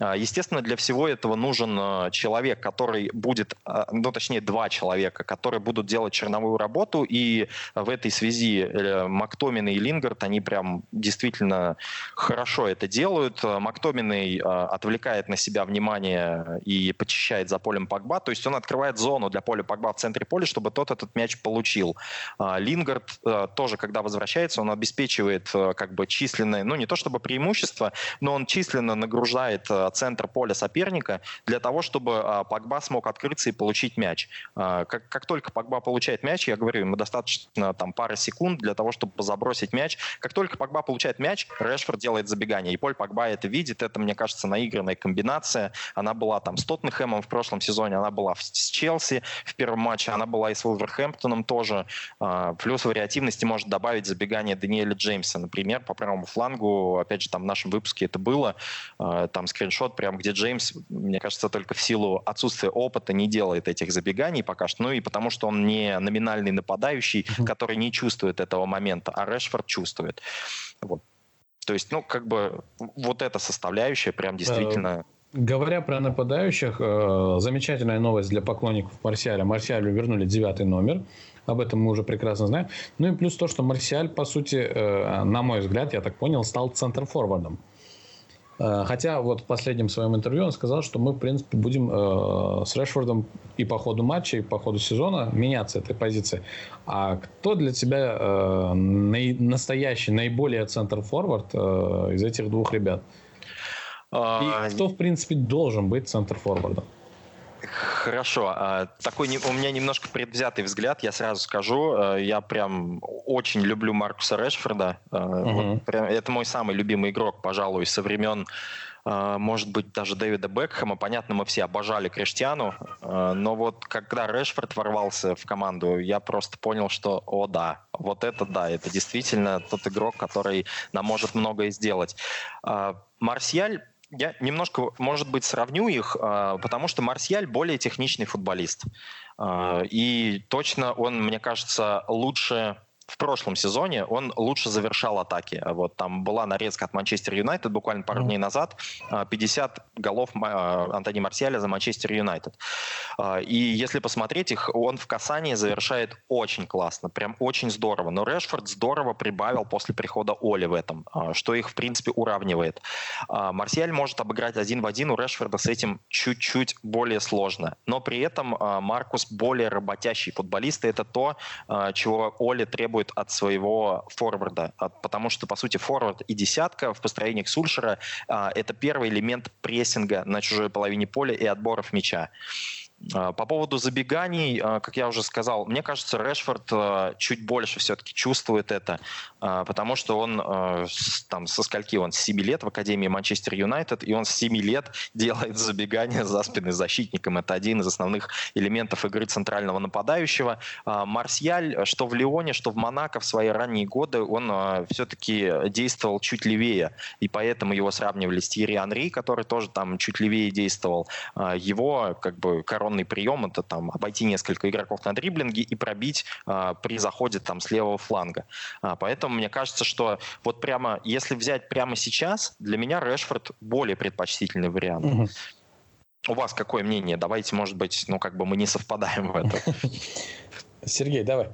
А, естественно, для всего этого нужен а, человек, который будет, а, ну точнее два человека, которые будут делать черновую работу, и в этой связи э, Мактомин и Лингард, они прям действительно хорошо это делают. Мактоминой отвлекает на себя внимание и почищает за полем Погба, то есть он открывает зону для поля Погба в центре поля, чтобы тот этот мяч получил. А, Лингард э, тоже, когда возвращается, он обеспечивает э, как бы численное, ну не то чтобы преимущество, но он численно нагружает центр поля соперника для того, чтобы а, Погба смог открыться и получить мяч. А, как, как только Погба получает мяч, я говорю, ему достаточно там пары секунд для того, чтобы забросить мяч. Как только Погба получает мяч, Решфорд делает забегание. И Поль Погба это видит. Это, мне кажется, наигранная комбинация. Она была там с Тоттенхэмом в прошлом сезоне, она была с Челси в первом матче, она была и с Вулверхэмптоном Вулверхэмптоном тоже. А, плюс вариативности может добавить забегание Даниэля Джеймса, например, по правому флангу. Опять же, там в нашем выпуске это было. А, там скриншот, прям где Джеймс, мне кажется, только в силу отсутствия опыта не делает этих забеганий пока что. Ну и потому что он не номинальный нападающий, который не чувствует этого момента, а Решфорд чувствует. Вот. То есть, ну, как бы вот эта составляющая прям действительно... Говоря про нападающих, э, замечательная новость для поклонников Марсиаля. Марсиалю вернули девятый номер. Об этом мы уже прекрасно знаем. Ну и плюс то, что Марсиаль, по сути, э, на мой взгляд, я так понял, стал центр-форвардом. Э, хотя вот в последнем своем интервью он сказал, что мы, в принципе, будем с Решфордом и по ходу матча, и по ходу сезона меняться этой позиции. А кто для тебя настоящий, наиболее центр-форвард из этих двух ребят? И а, кто, в принципе, должен быть центр-форвардом? Хорошо. А, такой у меня немножко предвзятый взгляд, я сразу скажу. А, я прям очень люблю Маркуса Решфорда. Угу. Вот прям, это мой самый любимый игрок, пожалуй, со времен может быть, даже Дэвида Бекхэма. Понятно, мы все обожали Криштиану, но вот когда Решфорд ворвался в команду, я просто понял, что, о да, вот это да, это действительно тот игрок, который нам может многое сделать. Марсиаль я немножко, может быть, сравню их, а, потому что Марсиаль более техничный футболист. А, и точно он, мне кажется, лучше в прошлом сезоне он лучше завершал атаки. Вот там была нарезка от Манчестер Юнайтед буквально пару дней назад. 50 а, голов а, Антони Марсиаля за Манчестер Юнайтед. А, и если посмотреть их, он в касании завершает очень классно, прям очень здорово. Но Решфорд здорово прибавил после прихода Оли в этом, что их, в принципе, уравнивает. Марсиаль может обыграть один в один, у Решфорда с этим чуть-чуть более сложно. Но при этом Маркус более работящий футболист, и это то, чего Оли требует требует от своего форварда, потому что, по сути, форвард и десятка в построениях Сульшера а, это первый элемент прессинга на чужой половине поля и отборов мяча. А, по поводу забеганий, а, как я уже сказал, мне кажется, Решфорд а, чуть больше все-таки чувствует это, потому что он там со скольки он, с 7 лет в Академии Манчестер Юнайтед, и он с 7 лет делает забегания за спиной защитником. Это один из основных элементов игры центрального нападающего. Марсиаль, что в Лионе, что в Монако в свои ранние годы, он все-таки действовал чуть левее, и поэтому его сравнивали с Тьерри Анри, который тоже там чуть левее действовал. Его как бы коронный коронный прием это там обойти несколько игроков на дриблинге и пробить а, при заходе там с левого фланга. А, поэтому мне кажется, что вот прямо, если взять прямо сейчас, для меня Решфорд более предпочтительный вариант. Угу. У вас какое мнение? Давайте, может быть, ну как бы мы не совпадаем в этом. Сергей, давай.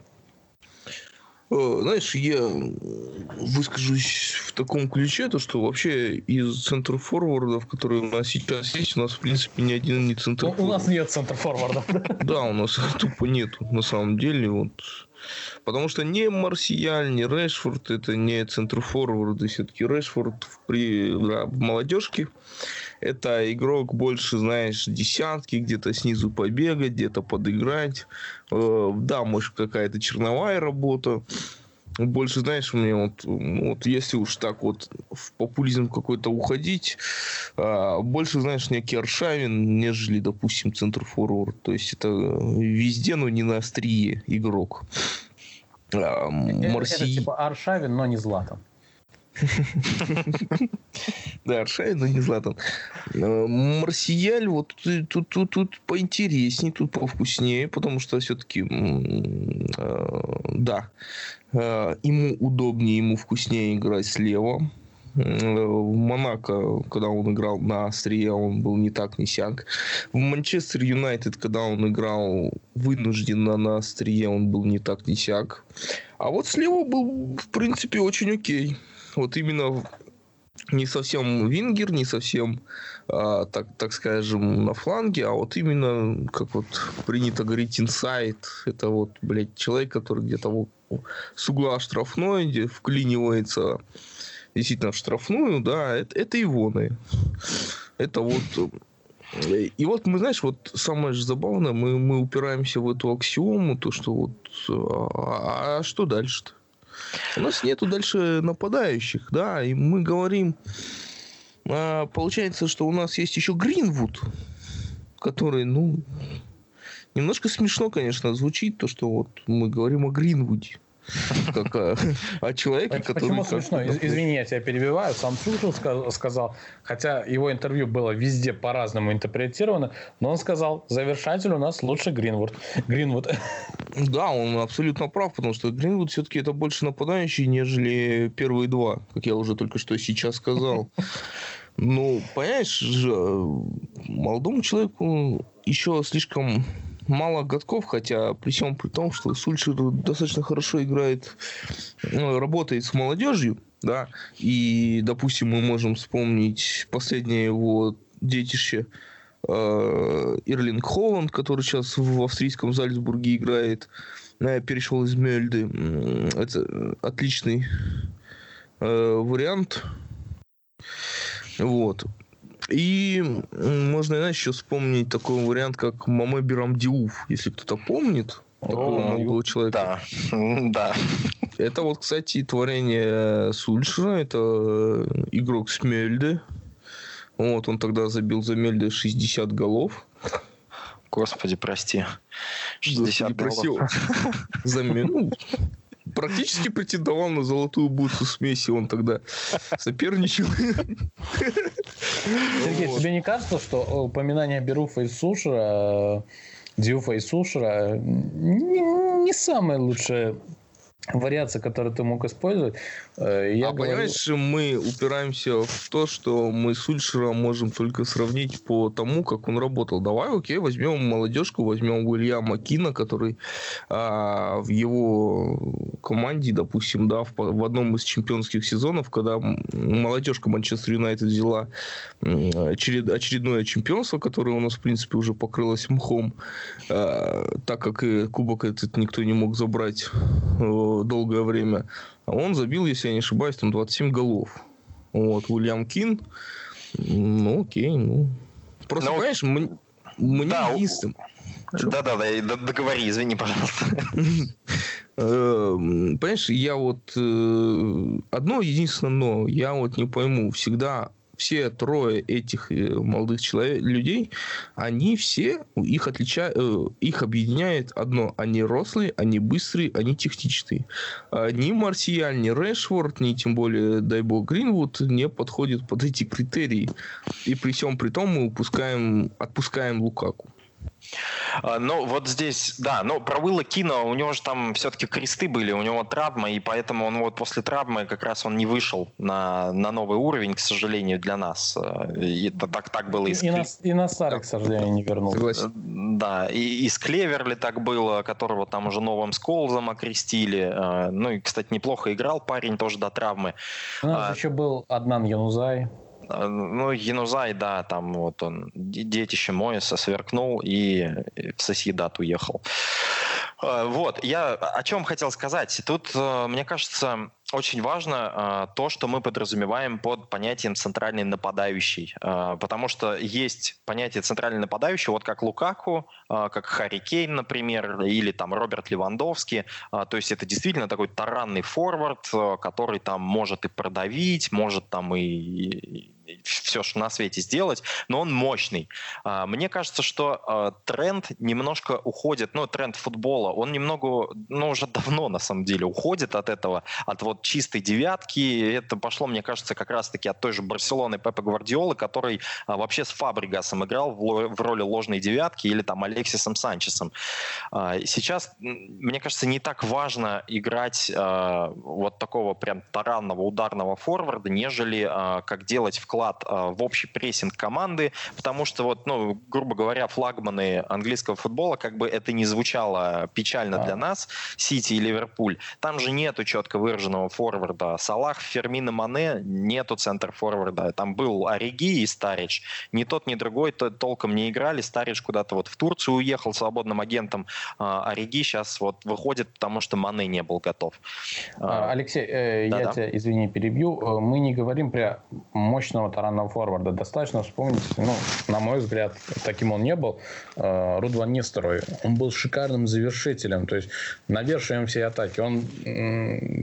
Э, знаешь, я выскажусь в таком ключе, то что вообще из центр форвардов, которые у нас сейчас есть, у нас в принципе ни один не центр. У нас нет центр форвардов. Да, у нас тупо нету на самом деле. Вот. Потому что не Марсиаль, не Решфорд, это не центр форварды. Все-таки Решфорд при да, молодежке это игрок больше, знаешь, десятки, где-то снизу побегать, где-то подыграть. Э, да, может, какая-то черновая работа. Больше, знаешь, мне вот, ну, вот если уж так вот в популизм какой-то уходить, а, больше, знаешь, некий Аршавин, нежели, допустим, центр форвард. То есть это везде, но не на острие игрок. А, Марси... это, это типа Аршавин, но не Златан. Да, Аршай, но не Златан. Э, Марсияль, вот тут, тут, тут поинтереснее, тут повкуснее, потому что все-таки, э, да, э, ему удобнее, ему вкуснее играть слева. В Монако, когда он играл на острие, он был не так, не сяк. В Манчестер Юнайтед, когда он играл вынужденно на острие, он был не так, не сяк. А вот слева был, в принципе, очень окей вот именно не совсем вингер, не совсем, а, так, так скажем, на фланге, а вот именно, как вот принято говорить, инсайд. Это вот, блядь, человек, который где-то вот с угла штрафной, где вклинивается действительно в штрафную, да, это, это Ивоны. Это вот... И вот мы, знаешь, вот самое же забавное, мы, мы упираемся в эту аксиому, то, что вот... А, а что дальше-то? У нас нету дальше нападающих, да, и мы говорим, а, получается, что у нас есть еще Гринвуд, который, ну, немножко смешно, конечно, звучит то, что вот мы говорим о Гринвуде как о, о человеке, который... Почему смешно? Извини, я тебя перебиваю. Сам Сушин сказал, хотя его интервью было везде по-разному интерпретировано, но он сказал, завершатель у нас лучше Гринвуд. Гринвуд. Да, он абсолютно прав, потому что Гринвуд все-таки это больше нападающий, нежели первые два, как я уже только что сейчас сказал. Ну, понимаешь, молодому человеку еще слишком мало годков, хотя при всем при том, что Сульшер достаточно хорошо играет, ну, работает с молодежью, да, и, допустим, мы можем вспомнить последнее его детище э, Ирлинг Холланд, который сейчас в австрийском Зальцбурге играет, э, перешел из Мельды. Это отличный э, вариант. Вот. И можно, знаешь, еще вспомнить такой вариант, как Маме Бирамдиуф, если кто-то помнит такого молодого человека. Да, да. Это вот, кстати, творение Сульшера, это э, игрок Смельды. Вот, он тогда забил за Мельды 60 голов. Господи, прости. 60 Господи, голов. За, ну, практически претендовал на золотую бутсу смеси, он тогда соперничал. Сергей, тебе не кажется, что упоминание Беруфа и Сушера, Дюфа и Сушера не, не самое лучшее вариация, которую ты мог использовать. Э, я а говорю... понимаешь, мы упираемся в то, что мы с Ульшером можем только сравнить по тому, как он работал. Давай, окей, возьмем молодежку, возьмем Уильяма Кина, который а, в его команде, допустим, да, в, в одном из чемпионских сезонов, когда молодежка Манчестер Юнайтед взяла очеред, очередное чемпионство, которое у нас, в принципе, уже покрылось мхом, а, так как и кубок этот никто не мог забрать долгое время. А он забил, если я не ошибаюсь, там 27 голов. Вот, Уильям Кин, ну окей, ну. Просто, Но... Ну, понимаешь, мы... Мне да, единственное... Да-да-да, договори, извини, пожалуйста. Эм, понимаешь, я вот э, одно единственное но, я вот не пойму, всегда все трое этих э, молодых человек, людей, они все, их, отличают, э, их объединяет одно. Они рослые, они быстрые, они техничные. Ни Марсиаль, ни Решфорд, ни тем более, дай бог, Гринвуд не подходят под эти критерии. И при всем при том мы упускаем, отпускаем Лукаку. А, ну, вот здесь, да, но про Уилла Кина, у него же там все-таки кресты были, у него травма, и поэтому он вот после травмы как раз он не вышел на, на новый уровень, к сожалению, для нас. И это так, так было и, и, на, и на старый, к сожалению, не вернулся. Согласен. Да, и, и с Клеверли так было, которого там уже новым Сколзом окрестили. А, ну и, кстати, неплохо играл парень тоже до травмы. У нас а, еще был Аднан Янузай. А, ну, Янузай, да, там вот он, детище Моиса сверкнул и в Сосьедат уехал. А, вот, я о чем хотел сказать. Тут, э, мне кажется, очень важно э, то, что мы подразумеваем под понятием центральный нападающий. Э, потому что есть понятие центральный нападающий, вот как Лукаку, как Харри Кейн, например, или там Роберт Левандовский. То есть это действительно такой таранный форвард, который там может и продавить, может там и все, что на свете сделать, но он мощный. А, мне кажется, что а, тренд немножко уходит, ну, тренд футбола, он немного, ну, уже давно, на самом деле, уходит от этого, от вот чистой девятки. Это пошло, мне кажется, как раз-таки от той же Барселоны Пепа Гвардиолы, который а, вообще с Фабригасом играл в роли ложной девятки или там Алексисом Санчесом. Сейчас, мне кажется, не так важно играть вот такого прям таранного ударного форварда, нежели как делать вклад вклад а, в общий прессинг команды, потому что вот, ну, грубо говоря, флагманы английского футбола, как бы это не звучало печально для нас, Сити и Ливерпуль, там же нету четко выраженного форварда. Салах, Фермина, Мане, нету центр форварда. Там был Ориги и Старич. Ни тот, ни другой то, толком не играли. Старич куда-то вот в Турцию уехал свободным агентом. А Ориги сейчас вот выходит, потому что Мане не был готов. А, Алексей, э, я тебя, извини, перебью. Э, мы не говорим про мощного сильного таранного форварда. Достаточно вспомнить, ну, на мой взгляд, таким он не был, э, Нистерой. Он был шикарным завершителем, то есть навершием всей атаки. Он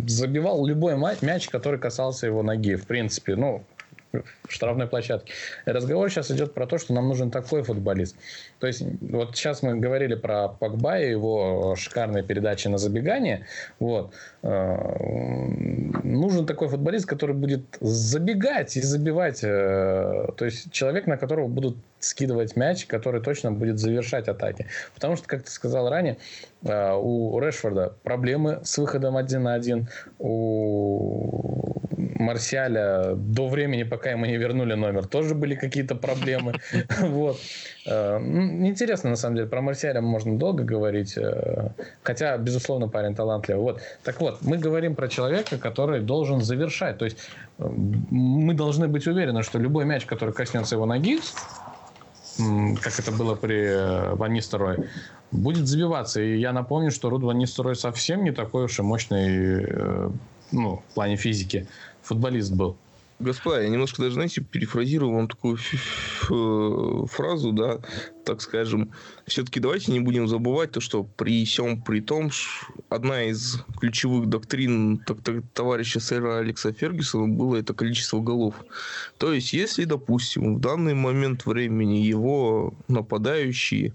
забивал любой мяч, который касался его ноги, в принципе. Ну, штрафной площадке. разговор сейчас идет про то, что нам нужен такой футболист. То есть, вот сейчас мы говорили про Пакба и его шикарные передачи на забегание. Вот. Э, нужен такой футболист, который будет забегать и забивать. Э, то есть, человек, на которого будут скидывать мяч, который точно будет завершать атаки. Потому что, как ты сказал ранее, э, у Решфорда проблемы с выходом один на один. У Марсиаля до времени, пока ему не вернули номер, тоже были какие-то проблемы. Вот. Э, интересно, на самом деле, про Марсиаля можно долго говорить, э, хотя, безусловно, парень талантливый. Вот. Так вот, мы говорим про человека, который должен завершать. То есть э, мы должны быть уверены, что любой мяч, который коснется его ноги, как это было при Ван Нистерой, будет забиваться. И я напомню, что Руд Ван Нистерой совсем не такой уж и мощный ну, в плане физики футболист был. Господа, я немножко даже, знаете, перефразирую вам такую фразу, да, так скажем. Все-таки давайте не будем забывать то, что при всем при том, одна из ключевых доктрин товарища сэра Алекса Фергюсона было это количество голов. То есть, если, допустим, в данный момент времени его нападающие,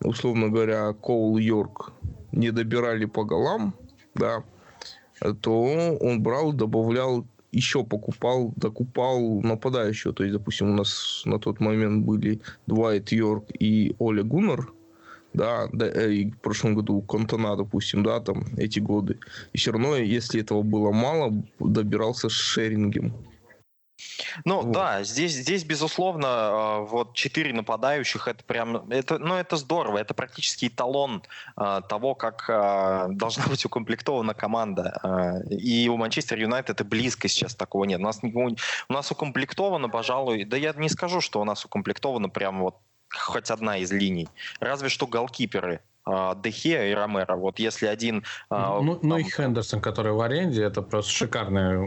условно говоря, Коул Йорк, не добирали по голам, да, то он брал, добавлял еще покупал, докупал нападающего. То есть, допустим, у нас на тот момент были Двайт Йорк и Оля Гуннер, да, да э, и в прошлом году Контона, допустим, да, там эти годы. И все равно, если этого было мало, добирался с Шерингем. Ну вот. да, здесь, здесь безусловно, а, вот четыре нападающих, это прям, это, ну это здорово, это практически эталон а, того, как а, должна быть укомплектована команда. И у Манчестер Юнайтед это близко сейчас такого нет. У нас, у нас укомплектовано, пожалуй, да я не скажу, что у нас укомплектовано прям вот хоть одна из линий. Разве что голкиперы Дехе и Ромеро. Вот если один... Ну, ну там... ну и Хендерсон, который в аренде, это просто шикарная...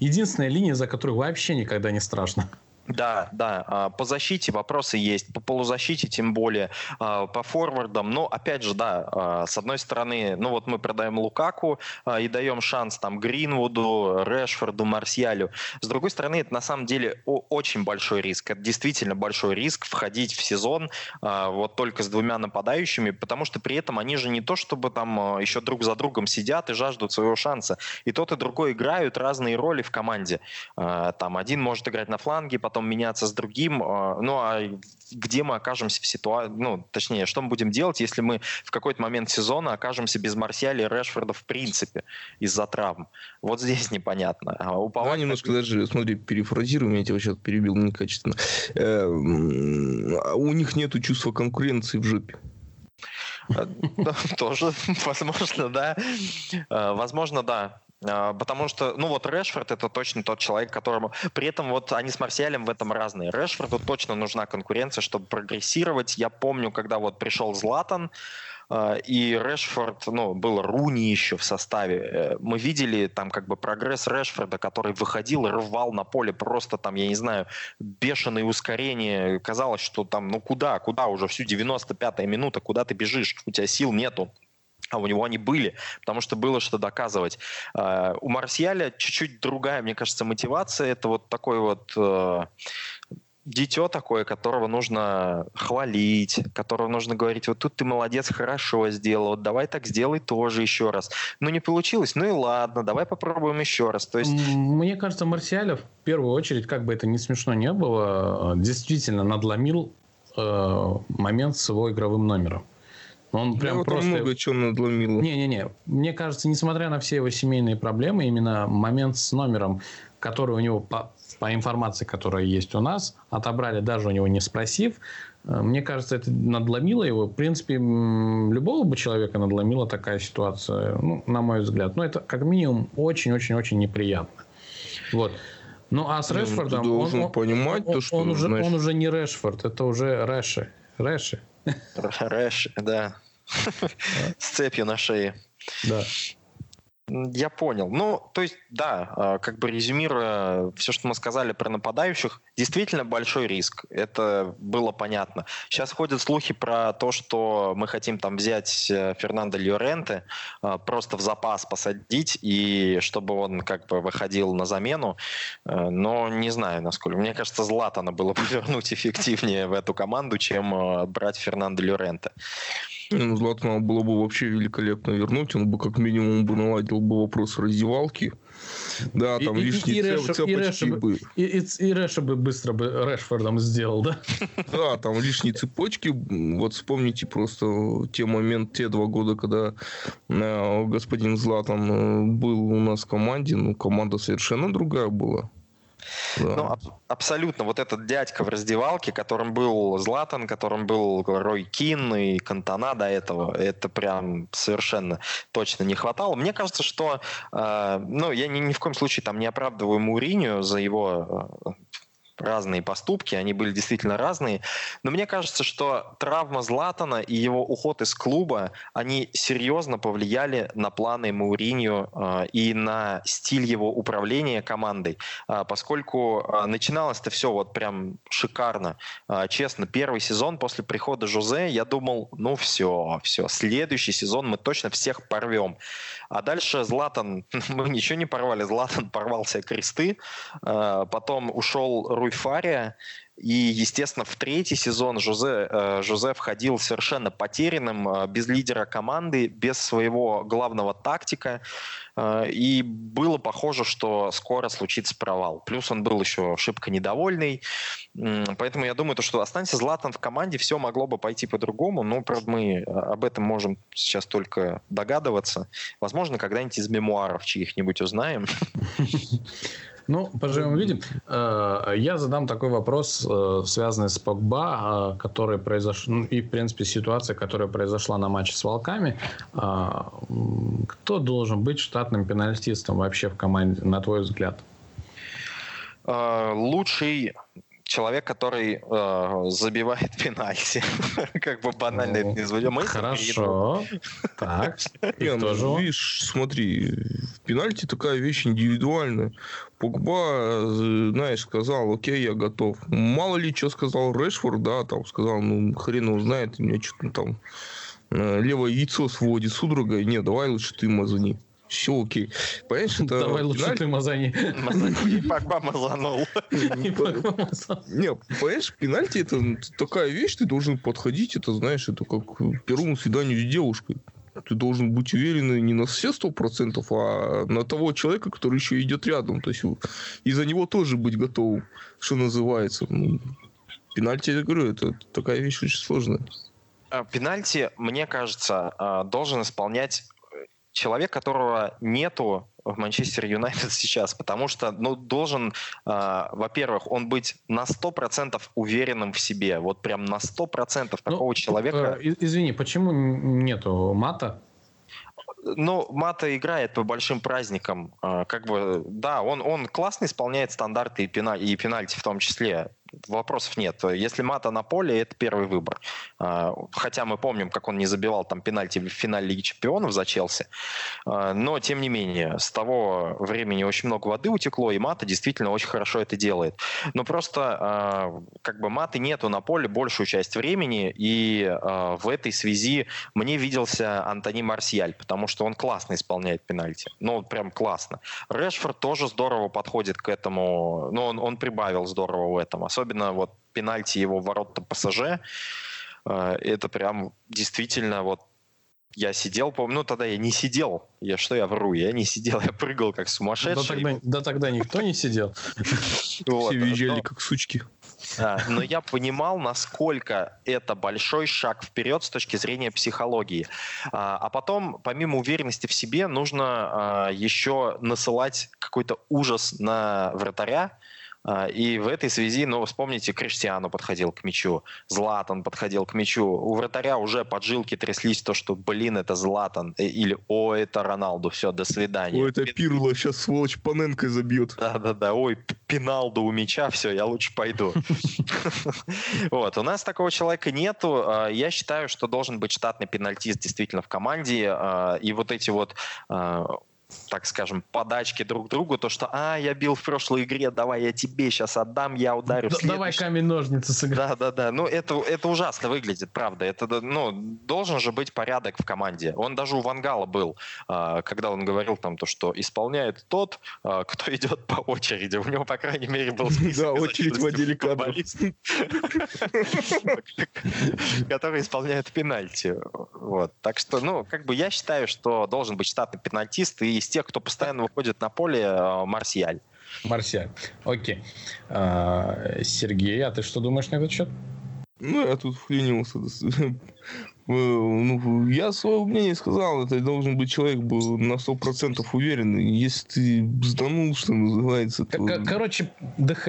Единственная линия, за которую вообще никогда не страшно. Да, да. А, по защите вопросы есть, по полузащите тем более, а, по форвардам. Но опять же, да, а, с одной стороны, ну вот мы продаем Лукаку и даем шанс там Гринвуду, Решфорду, Марсиалю. С другой стороны, это на самом деле очень большой риск. Это действительно большой риск входить в сезон вот только с двумя нападающими, потому что при этом они же не то, чтобы там еще друг за другом сидят и жаждут своего шанса. И тот и другой играют разные роли в команде. Там один может играть на фланге, потом потом меняться с другим. А, ну, а где мы окажемся в ситуации, ну, точнее, что мы будем делать, если мы в какой-то момент сезона окажемся без Марсиаля и Решфорда в принципе из-за травм? Вот здесь непонятно. А уповать... Да, немножко даже, смотри, перефразируем, я тебя сейчас перебил некачественно. Э, у них нету чувства конкуренции в жопе. Э, тоже, возможно, да. Э, возможно, да. А, потому что, ну вот Решфорд это точно тот человек, которому... При этом вот они с Марсиалем в этом разные. Решфорду точно нужна конкуренция, чтобы прогрессировать. Я помню, когда вот пришел Златан, а, и Решфорд, ну, был Руни еще в составе. Э, мы видели там как бы прогресс Решфорда, который выходил рвал на поле просто там, я не знаю, бешеные ускорения. Казалось, что там, ну куда, куда уже всю 95-я минута, куда ты бежишь, у тебя сил нету а у него они были, потому что было что доказывать. Uh, у Марсиаля чуть-чуть другая, мне кажется, мотивация. Это вот такой вот uh, дитё такое, которого нужно хвалить, которого нужно говорить, вот тут ты молодец, хорошо сделал, вот давай так сделай тоже еще раз. Ну, не получилось, ну и ладно, давай попробуем еще раз. То есть... Мне кажется, Марсиаля в первую очередь, как бы это ни смешно не было, действительно надломил э, момент с его игровым номером. Он прям ну, просто... много чего надломило. Не-не-не. Мне кажется, несмотря на все его семейные проблемы, именно момент с номером, который у него, по, по информации, которая есть у нас, отобрали даже у него не спросив, э, мне кажется, это надломило его. В принципе, любого бы человека надломила такая ситуация, ну, на мой взгляд. Но это, как минимум, очень-очень-очень неприятно. Вот. Ну, а с ну, Решфордом... Ты должен он, понимать он, то, что... Он уже, знаешь... он уже не Решфорд, это уже Рэши. Рэши. Рэш, да. С цепью на шее. Да. Я понял. Ну, то есть, да, а, как бы резюмируя все, что мы сказали про нападающих, действительно большой риск. Это было понятно. Сейчас ходят слухи про то, что мы хотим там взять э, Фернандо Льоренте, а, просто в запас посадить, и чтобы он как бы выходил на замену. Э, но не знаю, насколько. Мне кажется, Златана было бы вернуть эффективнее в эту команду, чем э, брать Фернандо Льоренте. Ну, Златана было бы вообще великолепно вернуть. Он бы как минимум бы наладил бы вопрос раздевалки. Да, там и, лишние и, цеп, цепочки и Рэша бы. И, и, и Рэша бы быстро бы Решфордом сделал, да? Да, там лишние цепочки. Вот вспомните просто те моменты, те два года, когда э, господин Златан э, был у нас в команде. Ну, команда совершенно другая была. Да. Ну, аб- абсолютно. Вот этот дядька в раздевалке, которым был Златан, которым был Рой Кин и Кантона до этого, это прям совершенно точно не хватало. Мне кажется, что, э, ну, я ни, ни в коем случае там не оправдываю Муриню за его э, разные поступки, они были действительно разные. Но мне кажется, что травма Златана и его уход из клуба, они серьезно повлияли на планы Мауриньо э, и на стиль его управления командой, э, поскольку э, начиналось это все вот прям шикарно. Честно, первый сезон после прихода Жозе, я думал, ну все, все, следующий сезон мы точно всех порвем. А дальше Златан, мы ничего не порвали, Златан порвал все кресты, потом ушел Руй Фария. И, естественно, в третий сезон Жозе, э, Жозе входил совершенно потерянным, э, без лидера команды, без своего главного тактика. Э, и было похоже, что скоро случится провал. Плюс он был еще шибко недовольный. Поэтому я думаю, то, что останься Златан в команде, все могло бы пойти по-другому. Но, правда, мы об этом можем сейчас только догадываться. Возможно, когда-нибудь из мемуаров чьих-нибудь узнаем. Ну, поживем увидим. Э, я задам такой вопрос, э, связанный с Погба, э, который произошел, ну, и, в принципе, ситуация, которая произошла на матче с Волками. Кто должен быть штатным пенальтистом вообще в команде, на твой взгляд? Лучший человек, который э, забивает пенальти. как бы банально это не звучит. Хорошо. Так. Не, ну, видишь, смотри, пенальти такая вещь индивидуальная. Погба, знаешь, сказал, окей, я готов. Мало ли, что сказал Решфорд, да, там сказал, ну, хрен его знает, у меня что-то там э, левое яйцо сводит судорогой. Не, давай лучше ты мазани все окей. Понимаешь, это... Давай лучше пенальти... ты мазани. Мазани. И Погба мазанул. Не, понимаешь, пенальти это такая вещь, ты должен подходить, это, знаешь, это как к первому свиданию с девушкой. Ты должен быть уверен не на все сто процентов, а на того человека, который еще идет рядом. То есть и за него тоже быть готовым, что называется. Ну, пенальти, я говорю, это такая вещь очень сложная. А, пенальти, мне кажется, а, должен исполнять человек, которого нету в Манчестер Юнайтед сейчас, потому что, ну, должен, э, во-первых, он быть на 100% уверенным в себе, вот прям на 100% ну, такого ну, человека. Э, извини, почему нету мата? Ну, Мата играет по большим праздникам. А, как бы, да, он, он классно исполняет стандарты и, пеналь, и пенальти в том числе вопросов нет. Если Мата на поле, это первый выбор. А, хотя мы помним, как он не забивал там пенальти в финале Лиги Чемпионов за Челси. А, но, тем не менее, с того времени очень много воды утекло, и Мата действительно очень хорошо это делает. Но просто а, как бы Маты нету на поле большую часть времени, и в этой связи мне виделся Антони Марсиаль, потому что он классно исполняет пенальти. Ну, прям классно. Решфорд тоже здорово подходит к этому, но он, он прибавил здорово в этом. Особенно особенно вот пенальти его ворота ПСЖ, э, это прям действительно вот я сидел, помню, ну тогда я не сидел, я что я вру, я не сидел, я прыгал как сумасшедший. Да тогда, да тогда никто не сидел. Все визжали как сучки. но я понимал, насколько это большой шаг вперед с точки зрения психологии. А, а потом, помимо уверенности в себе, нужно а, еще насылать какой-то ужас на вратаря, и в этой связи, ну, вспомните, Криштиану подходил к мячу, Златан подходил к мячу. У вратаря уже поджилки тряслись, то, что, блин, это Златан, э, или, о, это Роналду, все, до свидания. О, это Пирло, сейчас, сволочь, Паненко забьет. Да-да-да, ой, Пиналду у мяча, все, я лучше пойду. Вот, у нас такого человека нету. А, я считаю, что должен быть штатный пенальтист действительно в команде, а, и вот эти вот так скажем, подачки друг другу, то, что, а, я бил в прошлой игре, давай я тебе сейчас отдам, я ударю в Давай камень-ножницы сыграем. Да, да, да. Ну, это, это ужасно выглядит, правда. Это, ну, должен же быть порядок в команде. Он даже у Вангала был, а, когда он говорил там то, что исполняет тот, а, кто идет по очереди. У него, по крайней мере, был список. Да, очередь в отделе кадров. Который исполняет пенальти. Вот. Так что, ну, как бы я считаю, что должен быть штатный пенальтист, и из тех, кто постоянно выходит на поле, э, Марсиаль. Марсиаль. Окей. А, Сергей, а ты что думаешь на этот счет? Ну, я тут вклинился. Э, ну, я свое мнение сказал, это должен быть человек был на сто процентов уверен. Если ты бзданул, что называется, то... Короче, ДХ.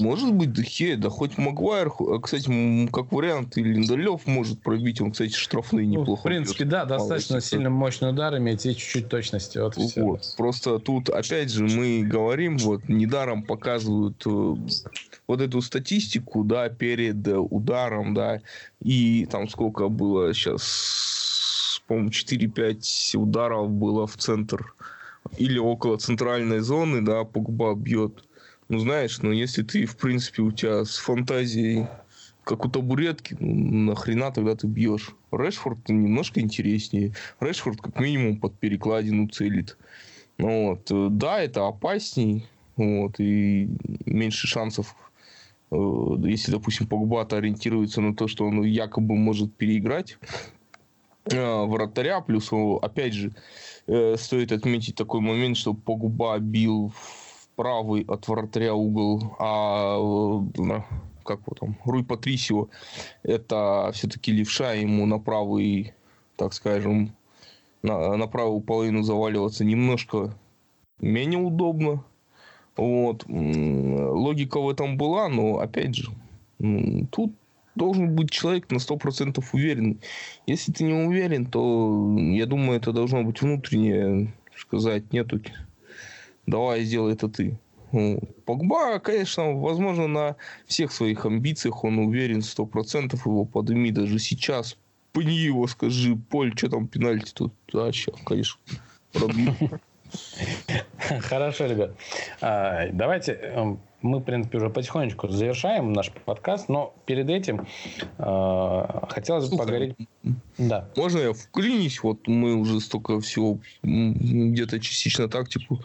Может быть, Дехе, да хоть Магуайр, а, кстати, как вариант, и Линдалев может пробить, он, кстати, штрафные неплохо. Ну, в принципе, бьет. да, достаточно сильно мощный удар, иметь и чуть-чуть точности. Вот, вот. Просто тут, опять же, мы говорим, вот, недаром показывают э, вот эту статистику, да, перед ударом, да, и там сколько было сейчас, по-моему, 4-5 ударов было в центр или около центральной зоны, да, Погба бьет. Ну, знаешь, ну, если ты, в принципе, у тебя с фантазией, как у табуретки, ну, нахрена тогда ты бьешь? Решфорд немножко интереснее. Решфорд, как минимум, под перекладину целит. Ну, вот. Да, это опасней, вот, и меньше шансов, если, допустим, Погбата ориентируется на то, что он якобы может переиграть э, вратаря, плюс, опять же, э, стоит отметить такой момент, что Погба бил правый от вратаря угол, а э, как вот там, Руй Патрисио, это все-таки левша, ему на правый, так скажем, на, на правую половину заваливаться немножко менее удобно. Вот. Логика в этом была, но, опять же, тут должен быть человек на 100% уверен. Если ты не уверен, то, я думаю, это должно быть внутреннее, сказать, нету давай сделай это ты. Погба, конечно, возможно, на всех своих амбициях он уверен, сто процентов его подними даже сейчас. Пни его, скажи, Поль, что там пенальти тут? Да, сейчас, конечно, пробью. Хорошо, ребят. А, давайте эм, мы, в принципе, уже потихонечку завершаем наш подкаст, но перед этим э, хотелось бы поговорить... Да. Можно я вклинюсь? Вот мы уже столько всего где-то частично тактику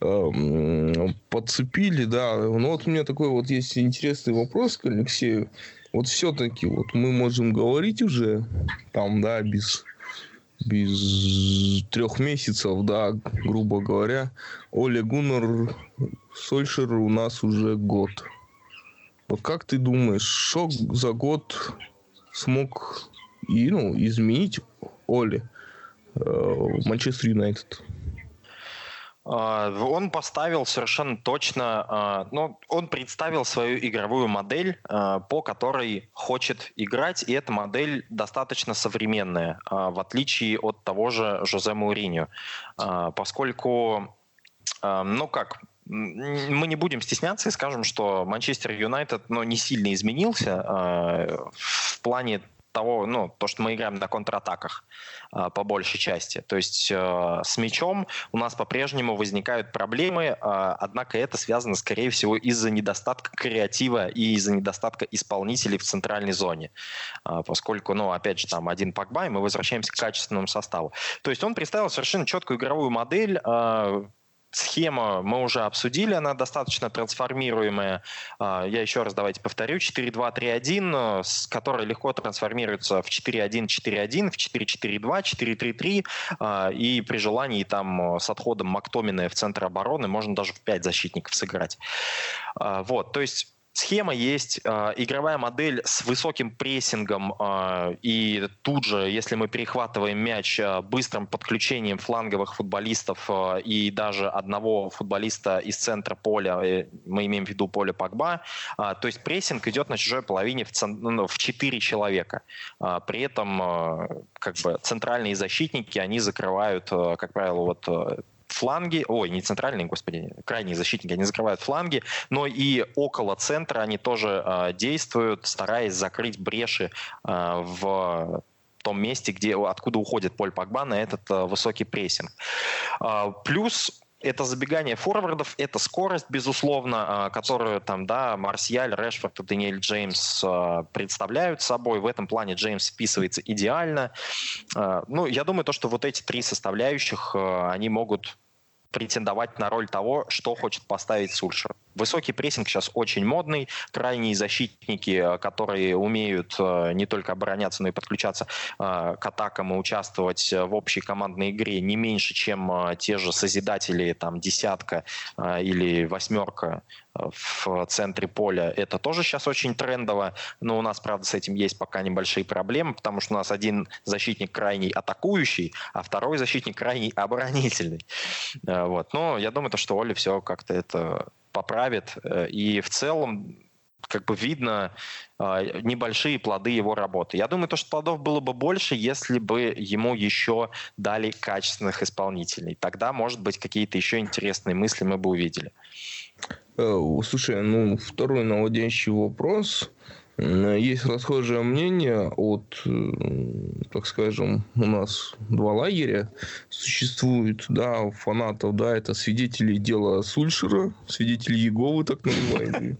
э, подцепили, да. Ну вот у меня такой вот есть интересный вопрос к Алексею. Вот все-таки вот мы можем говорить уже там, да, без без трех месяцев, да, грубо говоря, Оля Гуннер Сольшер у нас уже год. Вот как ты думаешь, что за год смог и, ну, изменить Оли э, Манчестер Юнайтед? А, он поставил совершенно точно, а, ну, он представил свою игровую модель, а, по которой хочет играть, и эта модель достаточно современная, в отличие от того же Жозе Мауриньо, поскольку, ну как, мы не будем стесняться и скажем, что Манчестер Юнайтед ну, не сильно изменился в плане того, ну, то, что мы играем на контратаках э, по большей части. То есть э, с мячом у нас по-прежнему возникают проблемы, э, однако это связано, скорее всего, из-за недостатка креатива и из-за недостатка исполнителей в центральной зоне. Э, поскольку, ну, опять же, там один Пакба, и мы возвращаемся к качественному составу. То есть он представил совершенно четкую игровую модель, э, Схема мы уже обсудили, она достаточно трансформируемая. А, я еще раз давайте повторю. 4-2-3-1, с которой легко трансформируется в 4-1-4-1, в 4-4-2, 4-3-3. И при желании там с отходом Мактомина в центр обороны можно даже в 5 защитников сыграть. А, вот, то есть Схема есть, э, игровая модель с высоким прессингом, э, и тут же, если мы перехватываем мяч э, быстрым подключением фланговых футболистов и даже одного футболиста из центра поля, э, мы имеем в виду поле Погба, э, то есть прессинг идет на чужой половине в, цен, ну, в 4 человека. Э, при этом как бы центральные защитники, они закрывают, как правило, вот фланги, ой, не центральные, господи, крайние защитники, они закрывают фланги, но и около центра они тоже э, действуют, стараясь закрыть бреши э, в том месте, где, откуда уходит Поль Погба на этот э, высокий прессинг. Э, плюс это забегание форвардов, это скорость, безусловно, которую там, да, Марсиаль, Решфорд и Даниэль Джеймс представляют собой. В этом плане Джеймс вписывается идеально. Ну, я думаю, то, что вот эти три составляющих, они могут претендовать на роль того, что хочет поставить Сульшер. Высокий прессинг сейчас очень модный. Крайние защитники, э, которые умеют э, не только обороняться, но и подключаться э, к атакам и участвовать в общей командной игре не меньше, чем те же созидатели, там, десятка или восьмерка в центре поля. Это тоже сейчас очень трендово, но у нас, правда, с этим есть пока небольшие проблемы, потому что у нас один защитник крайний атакующий, а второй защитник крайний оборонительный. Вот. Но я думаю, то, что Оля все как-то это поправит. Э, и в целом как бы видно э, небольшие плоды его работы. Я думаю, то, что плодов было бы больше, если бы ему еще дали качественных исполнителей. Тогда, может быть, какие-то еще интересные мысли мы бы увидели. Э, слушай, ну, второй наводящий вопрос. Есть расхожее мнение от, э, так скажем, у нас два лагеря существует, да, фанатов, да, это свидетели дела Сульшера, свидетели Еговы, так называемые,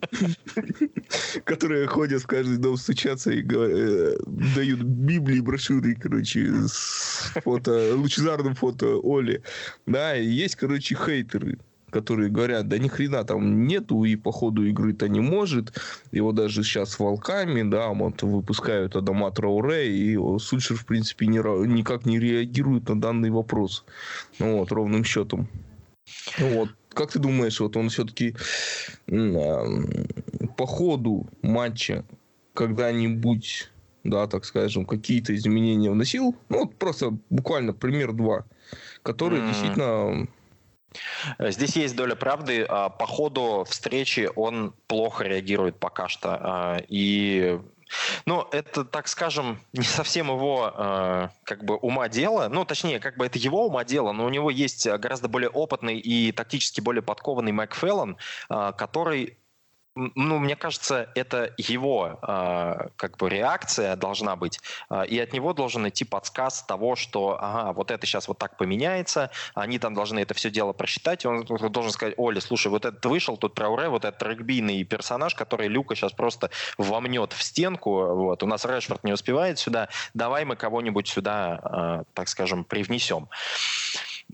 которые ходят в каждый дом стучаться и э, дают Библии, брошюры, короче, с фото, лучезарным фото Оли. Да, есть, короче, хейтеры, которые говорят, да ни хрена там нету, и по ходу игры-то не может. Его даже сейчас с волками, да, вот выпускают Адама Трауре, и Сульшер, в принципе, не, никак не реагирует на данный вопрос. Ну, вот, ровным счетом. Вот. Как ты думаешь, вот он все-таки по ходу матча когда-нибудь да, так скажем, какие-то изменения вносил, ну, вот просто буквально пример два, которые mm. действительно Э, здесь есть доля правды. А, по ходу встречи он плохо реагирует пока что. А, и Ну, это, так скажем, не совсем его э, как бы ума дело. Ну, точнее, как бы это его ума дело, но у него есть гораздо более опытный и тактически более подкованный Майк Феллон, э, который ну, мне кажется, это его э, как бы реакция должна быть, э, и от него должен идти подсказ того, что, ага, вот это сейчас вот так поменяется, они там должны это все дело просчитать, и он должен сказать, Оля, слушай, вот этот вышел, тут Трауре, вот этот регбийный персонаж, который Люка сейчас просто вомнет в стенку, вот, у нас Решфорд не успевает сюда, давай мы кого-нибудь сюда, э, так скажем, привнесем.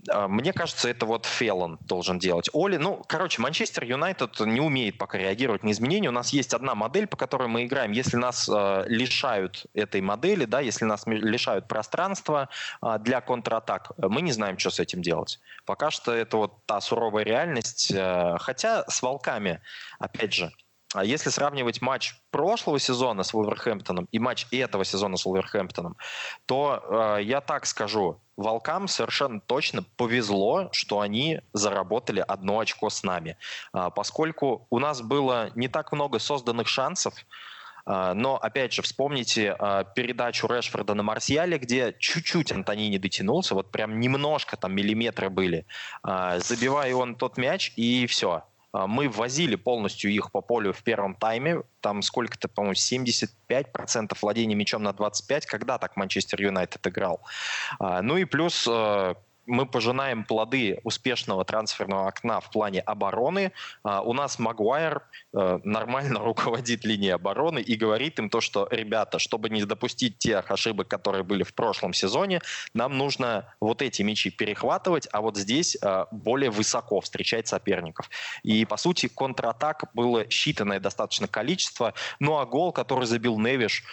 А, мне кажется, это вот Феллон должен делать. Оли, ну, короче, Манчестер Юнайтед не умеет пока реагировать на изменения. У нас есть одна модель, по которой мы играем. Если нас э, лишают этой модели, да, если нас лишают пространства э, для контратак, мы не знаем, что с этим делать. Пока что это вот та суровая реальность. Э, хотя с волками, опять же, а если сравнивать матч прошлого сезона с Вулверхэмптоном и матч этого сезона с Вулверхэмптоном, то э, я так скажу, волкам совершенно точно повезло, что они заработали одно очко с нами. Э, поскольку у нас было не так много созданных шансов, э, но, опять же, вспомните э, передачу Решфорда на Марсиале, где чуть-чуть Антони не дотянулся, вот прям немножко там миллиметры были. Забивая он тот мяч, и все мы возили полностью их по полю в первом тайме. Там сколько-то, по-моему, 75% владения мячом на 25. Когда так Манчестер Юнайтед играл? А, ну и плюс э, мы пожинаем плоды успешного трансферного окна в плане обороны. А, у нас Магуайр э, нормально руководит линией обороны и говорит им то, что, ребята, чтобы не допустить тех ошибок, которые были в прошлом сезоне, нам нужно вот эти мячи перехватывать, а вот здесь э, более высоко встречать соперников. И, по сути, контратак было считанное достаточно количество. Ну а гол, который забил Невиш,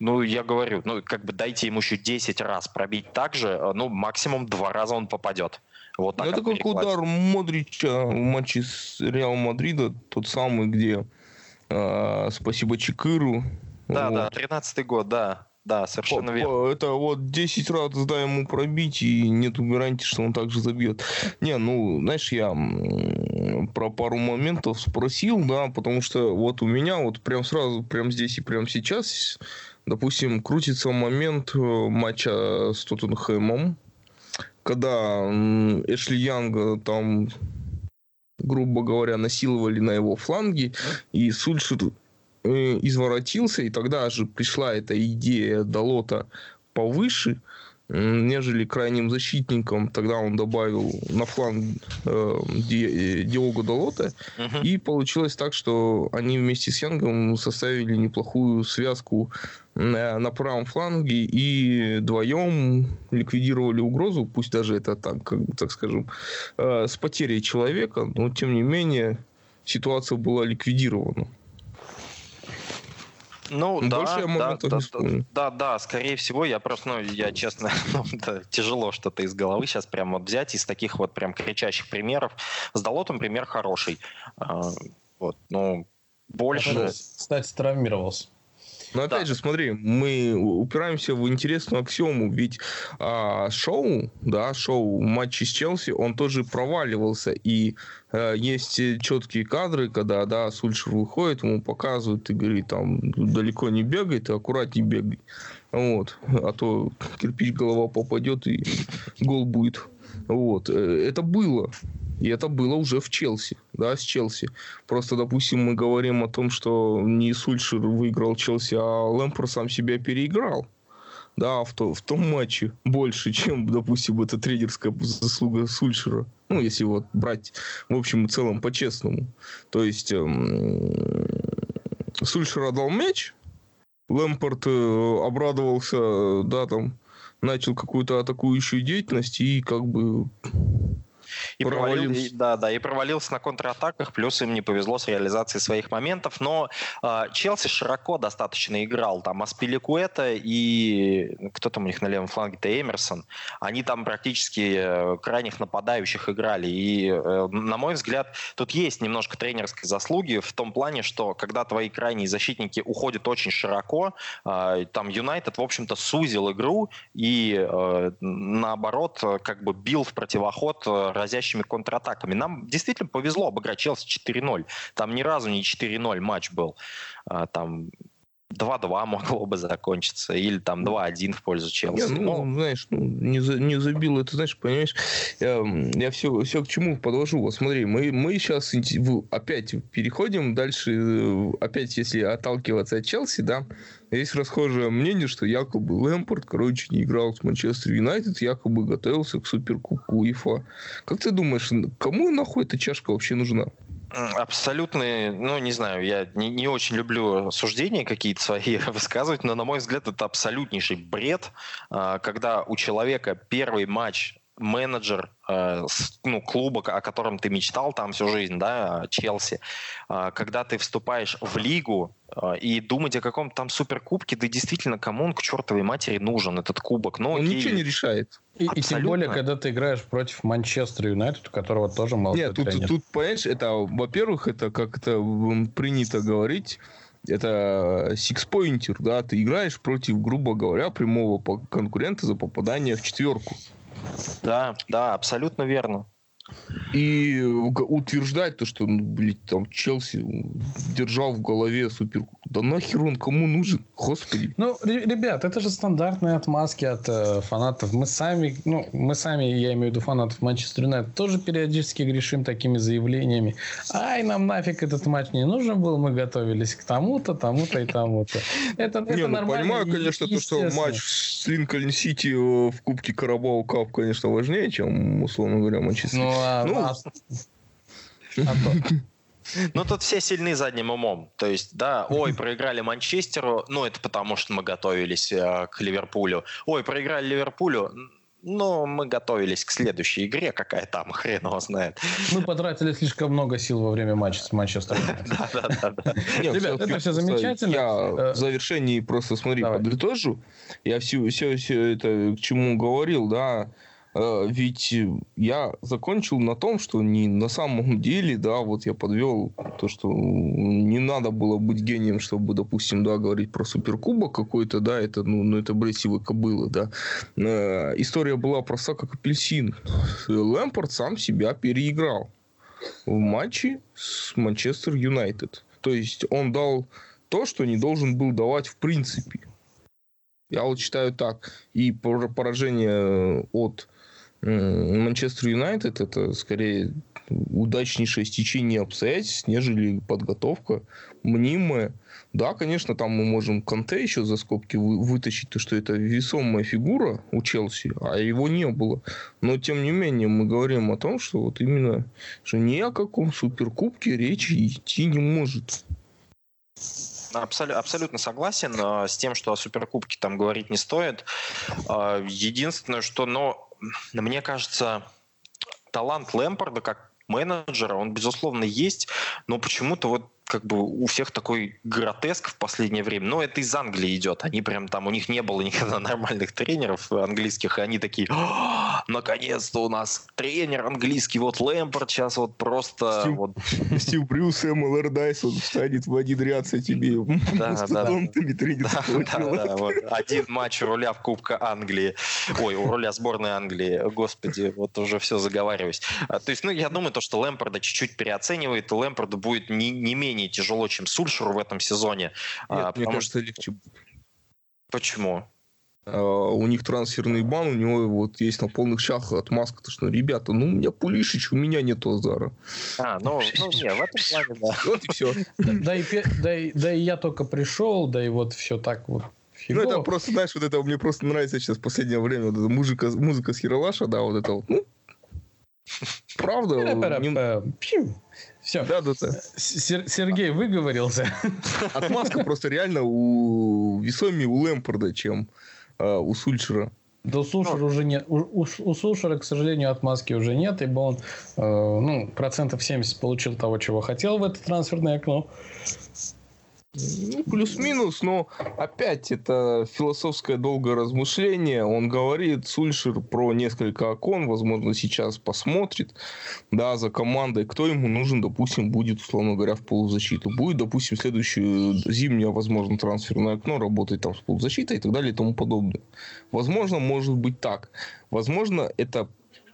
ну, я говорю, ну, как бы дайте ему еще 10 раз пробить так же, э, ну, максимум два раза он попадет. Вот так Это как удар Модрича в матче с Реал Мадрида, тот самый, где э, спасибо Чикыру. Да, вот. да, 13-й год, да. Да, совершенно верно. Это вот 10 раз дай ему пробить, и нету гарантии, что он также забьет. Не, ну, знаешь, я про пару моментов спросил, да, потому что вот у меня вот прям сразу, прям здесь и прям сейчас допустим, крутится момент э, матча с Тоттенхэмом, когда Эшли Янга там, грубо говоря, насиловали на его фланге, и Сульшер э, изворотился, и тогда же пришла эта идея Далота повыше, нежели крайним защитником. Тогда он добавил на фланг э, Ди, Диого Долота. Uh-huh. И получилось так, что они вместе с Янгом составили неплохую связку на, на правом фланге и вдвоем ликвидировали угрозу, пусть даже это так, как, так скажем, э, с потерей человека, но тем не менее ситуация была ликвидирована. Ну, да, да, да, да, да, да, скорее всего, я просто, ну, я честно, ну, да, тяжело что-то из головы сейчас прям вот взять из таких вот прям кричащих примеров. С Долотом пример хороший. А, вот, ну, больше... Кстати, травмировался. Но опять да. же, смотри, мы упираемся в интересную аксиому, ведь а, шоу, да, шоу матчи с Челси, он тоже проваливался, и а, есть четкие кадры, когда, да, Сульшер выходит, ему показывают и говорит, там, далеко не бегай, ты аккуратней бегай. Вот. А то кирпич голова попадет и гол будет. Вот. Э, это было. И это было уже в Челси, да, с Челси. Просто, допустим, мы говорим о том, что не Сульшер выиграл Челси, а Лэмпор сам себя переиграл. Да, в, то, в том матче больше, чем, допустим, это тренерская заслуга Сульшера. Ну, если вот брать в общем и целом по-честному. То есть эм, Сульшер отдал мяч, Лэмпорт э, обрадовался, да, там, начал какую-то атакующую деятельность и как бы и провалился. да, да, и провалился на контратаках, плюс им не повезло с реализацией своих моментов, но э, Челси широко достаточно играл, там Аспиликуэта и кто там у них на левом фланге-то Эмерсон, они там практически э, крайних нападающих играли, и э, на мой взгляд, тут есть немножко тренерской заслуги в том плане, что когда твои крайние защитники уходят очень широко, э, там Юнайтед, в общем-то, сузил игру и э, наоборот, как бы бил в противоход э, разящими контратаками. Нам действительно повезло обыграть Челси 4-0. Там ни разу не 4-0 матч был. А, там 2-2 могло бы закончиться, или там 2-1 в пользу Челси. Не, ну, ну, знаешь, ну, не, за, не забил, это, знаешь, понимаешь, я, я все, все к чему подвожу. Вот смотри, мы, мы сейчас опять переходим дальше, э, опять если отталкиваться от Челси, да, есть расхожее мнение, что якобы Лэмпорт, короче, не играл с Манчестер Юнайтед, якобы готовился к Суперкубку УЕФА. Как ты думаешь, кому нахуй эта чашка вообще нужна? Абсолютный, ну, не знаю, я не, не очень люблю суждения какие-то свои высказывать, но, на мой взгляд, это абсолютнейший бред, а, когда у человека первый матч менеджер э, ну, клуба, о котором ты мечтал там всю жизнь, да, Челси, э, когда ты вступаешь в лигу э, и думать о каком-то там суперкубке, да действительно, кому он к чертовой матери нужен, этот кубок? Ну, он окей. ничего не решает. И, и тем более, когда ты играешь против Манчестер Юнайтед, у которого тоже мало Нет, тут, тут, тут, понимаешь, это, во-первых, это как-то принято говорить, это сикспоинтер, да, ты играешь против, грубо говоря, прямого конкурента за попадание в четверку. Да, да, абсолютно верно. И утверждать то, что, ну, блядь, там Челси держал в голове супер... Да нахер он кому нужен? Господи. Ну, ребят, это же стандартные отмазки от э, фанатов. Мы сами, ну, мы сами, я имею в виду фанатов Манчестер Юнайтед, тоже периодически грешим такими заявлениями. Ай, нам нафиг этот матч не нужен был, мы готовились к тому-то, тому-то и тому-то. Это, не, это ну, нормально. понимаю, конечно, то, что матч с Линкольн Сити в Кубке Карабау Кап, конечно, важнее, чем, условно говоря, Манчестер. Ну, а, ну, а... а ну, тут все сильны задним умом. То есть, да, ой, проиграли Манчестеру, ну, это потому, что мы готовились э, к Ливерпулю. Ой, проиграли Ливерпулю, ну, мы готовились к следующей игре, какая там, хрен его знает. Мы потратили слишком много сил во время матча с Манчестером. Да, да, да. Ребят, это все замечательно. Я э, в завершении просто, смотри, подытожу. Я все, это к чему говорил, да, ведь я закончил на том, что не на самом деле, да, вот я подвел то, что не надо было быть гением, чтобы, допустим, да, говорить про суперкубок какой-то, да, это, ну, ну это бресивый кобыла, да. Э, история была проста, как апельсин. Лэмпорт сам себя переиграл в матче с Манчестер Юнайтед. То есть он дал то, что не должен был давать в принципе. Я вот считаю так. И поражение от Манчестер Юнайтед это скорее удачнейшее стечение обстоятельств, нежели подготовка мнимая. Да, конечно, там мы можем Канте еще за скобки вы, вытащить, то, что это весомая фигура у Челси, а его не было. Но, тем не менее, мы говорим о том, что вот именно что ни о каком суперкубке речи идти не может. Абсолютно, согласен э, с тем, что о Суперкубке там говорить не стоит. Э, единственное, что, но мне кажется, талант Лэмпорда как менеджера, он, безусловно, есть, но почему-то вот как бы у всех такой гротеск в последнее время. Но это из Англии идет. Они прям там, у них не было никогда нормальных тренеров английских, и они такие, наконец-то у нас тренер английский, вот Лэмпорт сейчас вот просто... Стив, вот... Стив Брюс, Эмил Эрдайс, он встанет в один ряд с этими да, да, да. да, да, вот. Один матч руля в Кубка Англии. Ой, у руля сборной Англии. Господи, вот уже все заговариваюсь. А, то есть, ну, я думаю, то, что Лэмпорда чуть-чуть переоценивает, и Лэмпорду будет не, не менее менее тяжело, чем Сульшеру в этом сезоне. Нет, а, мне кажется, что... легче. Почему? Uh, у них трансферный бан, у него вот есть на полных шах отмазка, то что, ребята, ну у меня Пулишич, у меня нет Азара. А, ну, ну не, в этом плане, да. Вот и все. Да и, да, и, да и я только пришел, да и вот все так вот Фигово. Ну, это просто, знаешь, вот это мне просто нравится сейчас в последнее время, вот эта музыка, музыка с Хиролаша, да, вот это вот, ну, правда. Все. Да, да, да. Сергей выговорился. Отмазка просто реально у весомее у Лэмпорда, чем э, у Сульшера. Да у уже нет. У, у, к сожалению, отмазки уже нет, ибо он э, ну, процентов 70 получил того, чего хотел в это трансферное окно. Ну, плюс-минус, но опять это философское долгое размышление. Он говорит, Сульшер, про несколько окон, возможно, сейчас посмотрит, да, за командой, кто ему нужен, допустим, будет, условно говоря, в полузащиту. Будет, допустим, следующее зимнее, возможно, трансферное окно, работать там с полузащитой и так далее и тому подобное. Возможно, может быть так. Возможно, это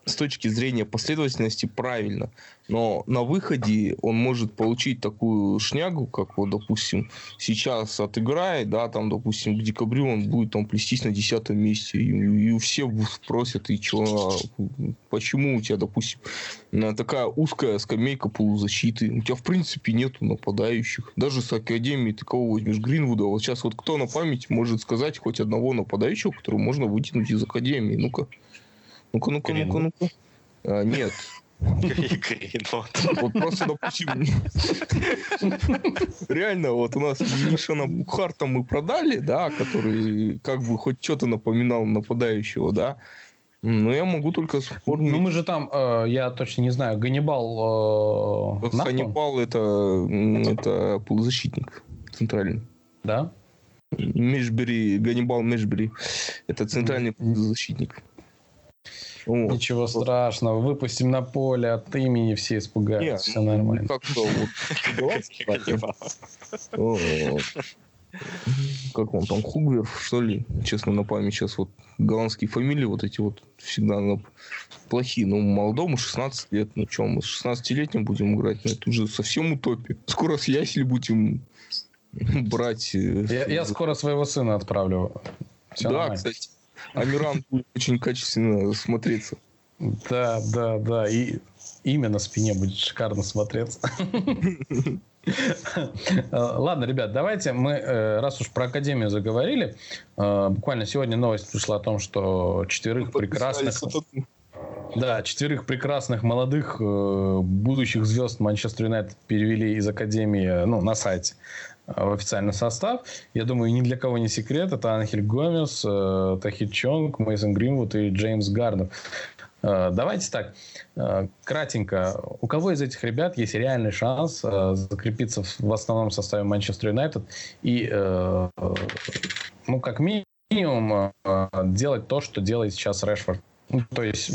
с точки зрения последовательности правильно. Но на выходе он может получить такую шнягу, как вот, допустим, сейчас отыграет, да, там, допустим, к декабрю он будет там плестись на десятом месте, и, и все спросят, и что, а почему у тебя, допустим, такая узкая скамейка полузащиты, у тебя, в принципе, нету нападающих. Даже с Академией ты кого возьмешь? Гринвуда. Вот сейчас вот кто на память может сказать хоть одного нападающего, которого можно вытянуть из Академии? Ну-ка. Ну-ка, ну-ка, ну-ка, ну-ка. А, нет. Вот просто, допустим, реально, вот у нас Мишана Бухарта мы продали, да, который как бы хоть что-то напоминал нападающего, да. Но я могу только вспомнить. Ну, мы же там, э, я точно не знаю, Ганнибал... Э, Ганнибал это, это полузащитник центральный. Да? Межбери, Ганнибал Межбери. Это центральный полузащитник. Вот. Ничего страшного, выпустим на поле от имени, все испугаются, Нет, все нормально. Как-то вот как он там, Хугвер, что ли, честно, на память сейчас вот голландские фамилии вот эти вот всегда плохие. Ну, молодому 16 лет, ну что, мы с 16-летним будем играть, ну, это уже совсем утопия. Скоро с Ясли будем брать. Э, я, я скоро своего сына отправлю. Все да, нормально. кстати. Амиран будет очень качественно смотреться. Да, да, да. И имя на спине будет шикарно смотреться. Ладно, ребят, давайте мы, э, раз уж про Академию заговорили, э, буквально сегодня новость пришла о том, что четверых прекрасных... Да, четверых прекрасных молодых э, будущих звезд Манчестер Юнайтед перевели из Академии ну, на сайте в официальный состав. Я думаю, ни для кого не секрет. Это Анхель Гомес, э, Тахит Чонг, Мейсон Гринвуд и Джеймс Гарднер. Э, давайте так, э, кратенько. У кого из этих ребят есть реальный шанс закрепиться в основном составе Манчестер Юнайтед и, ну, как минимум, делать то, что делает сейчас Решфорд? Ну, то есть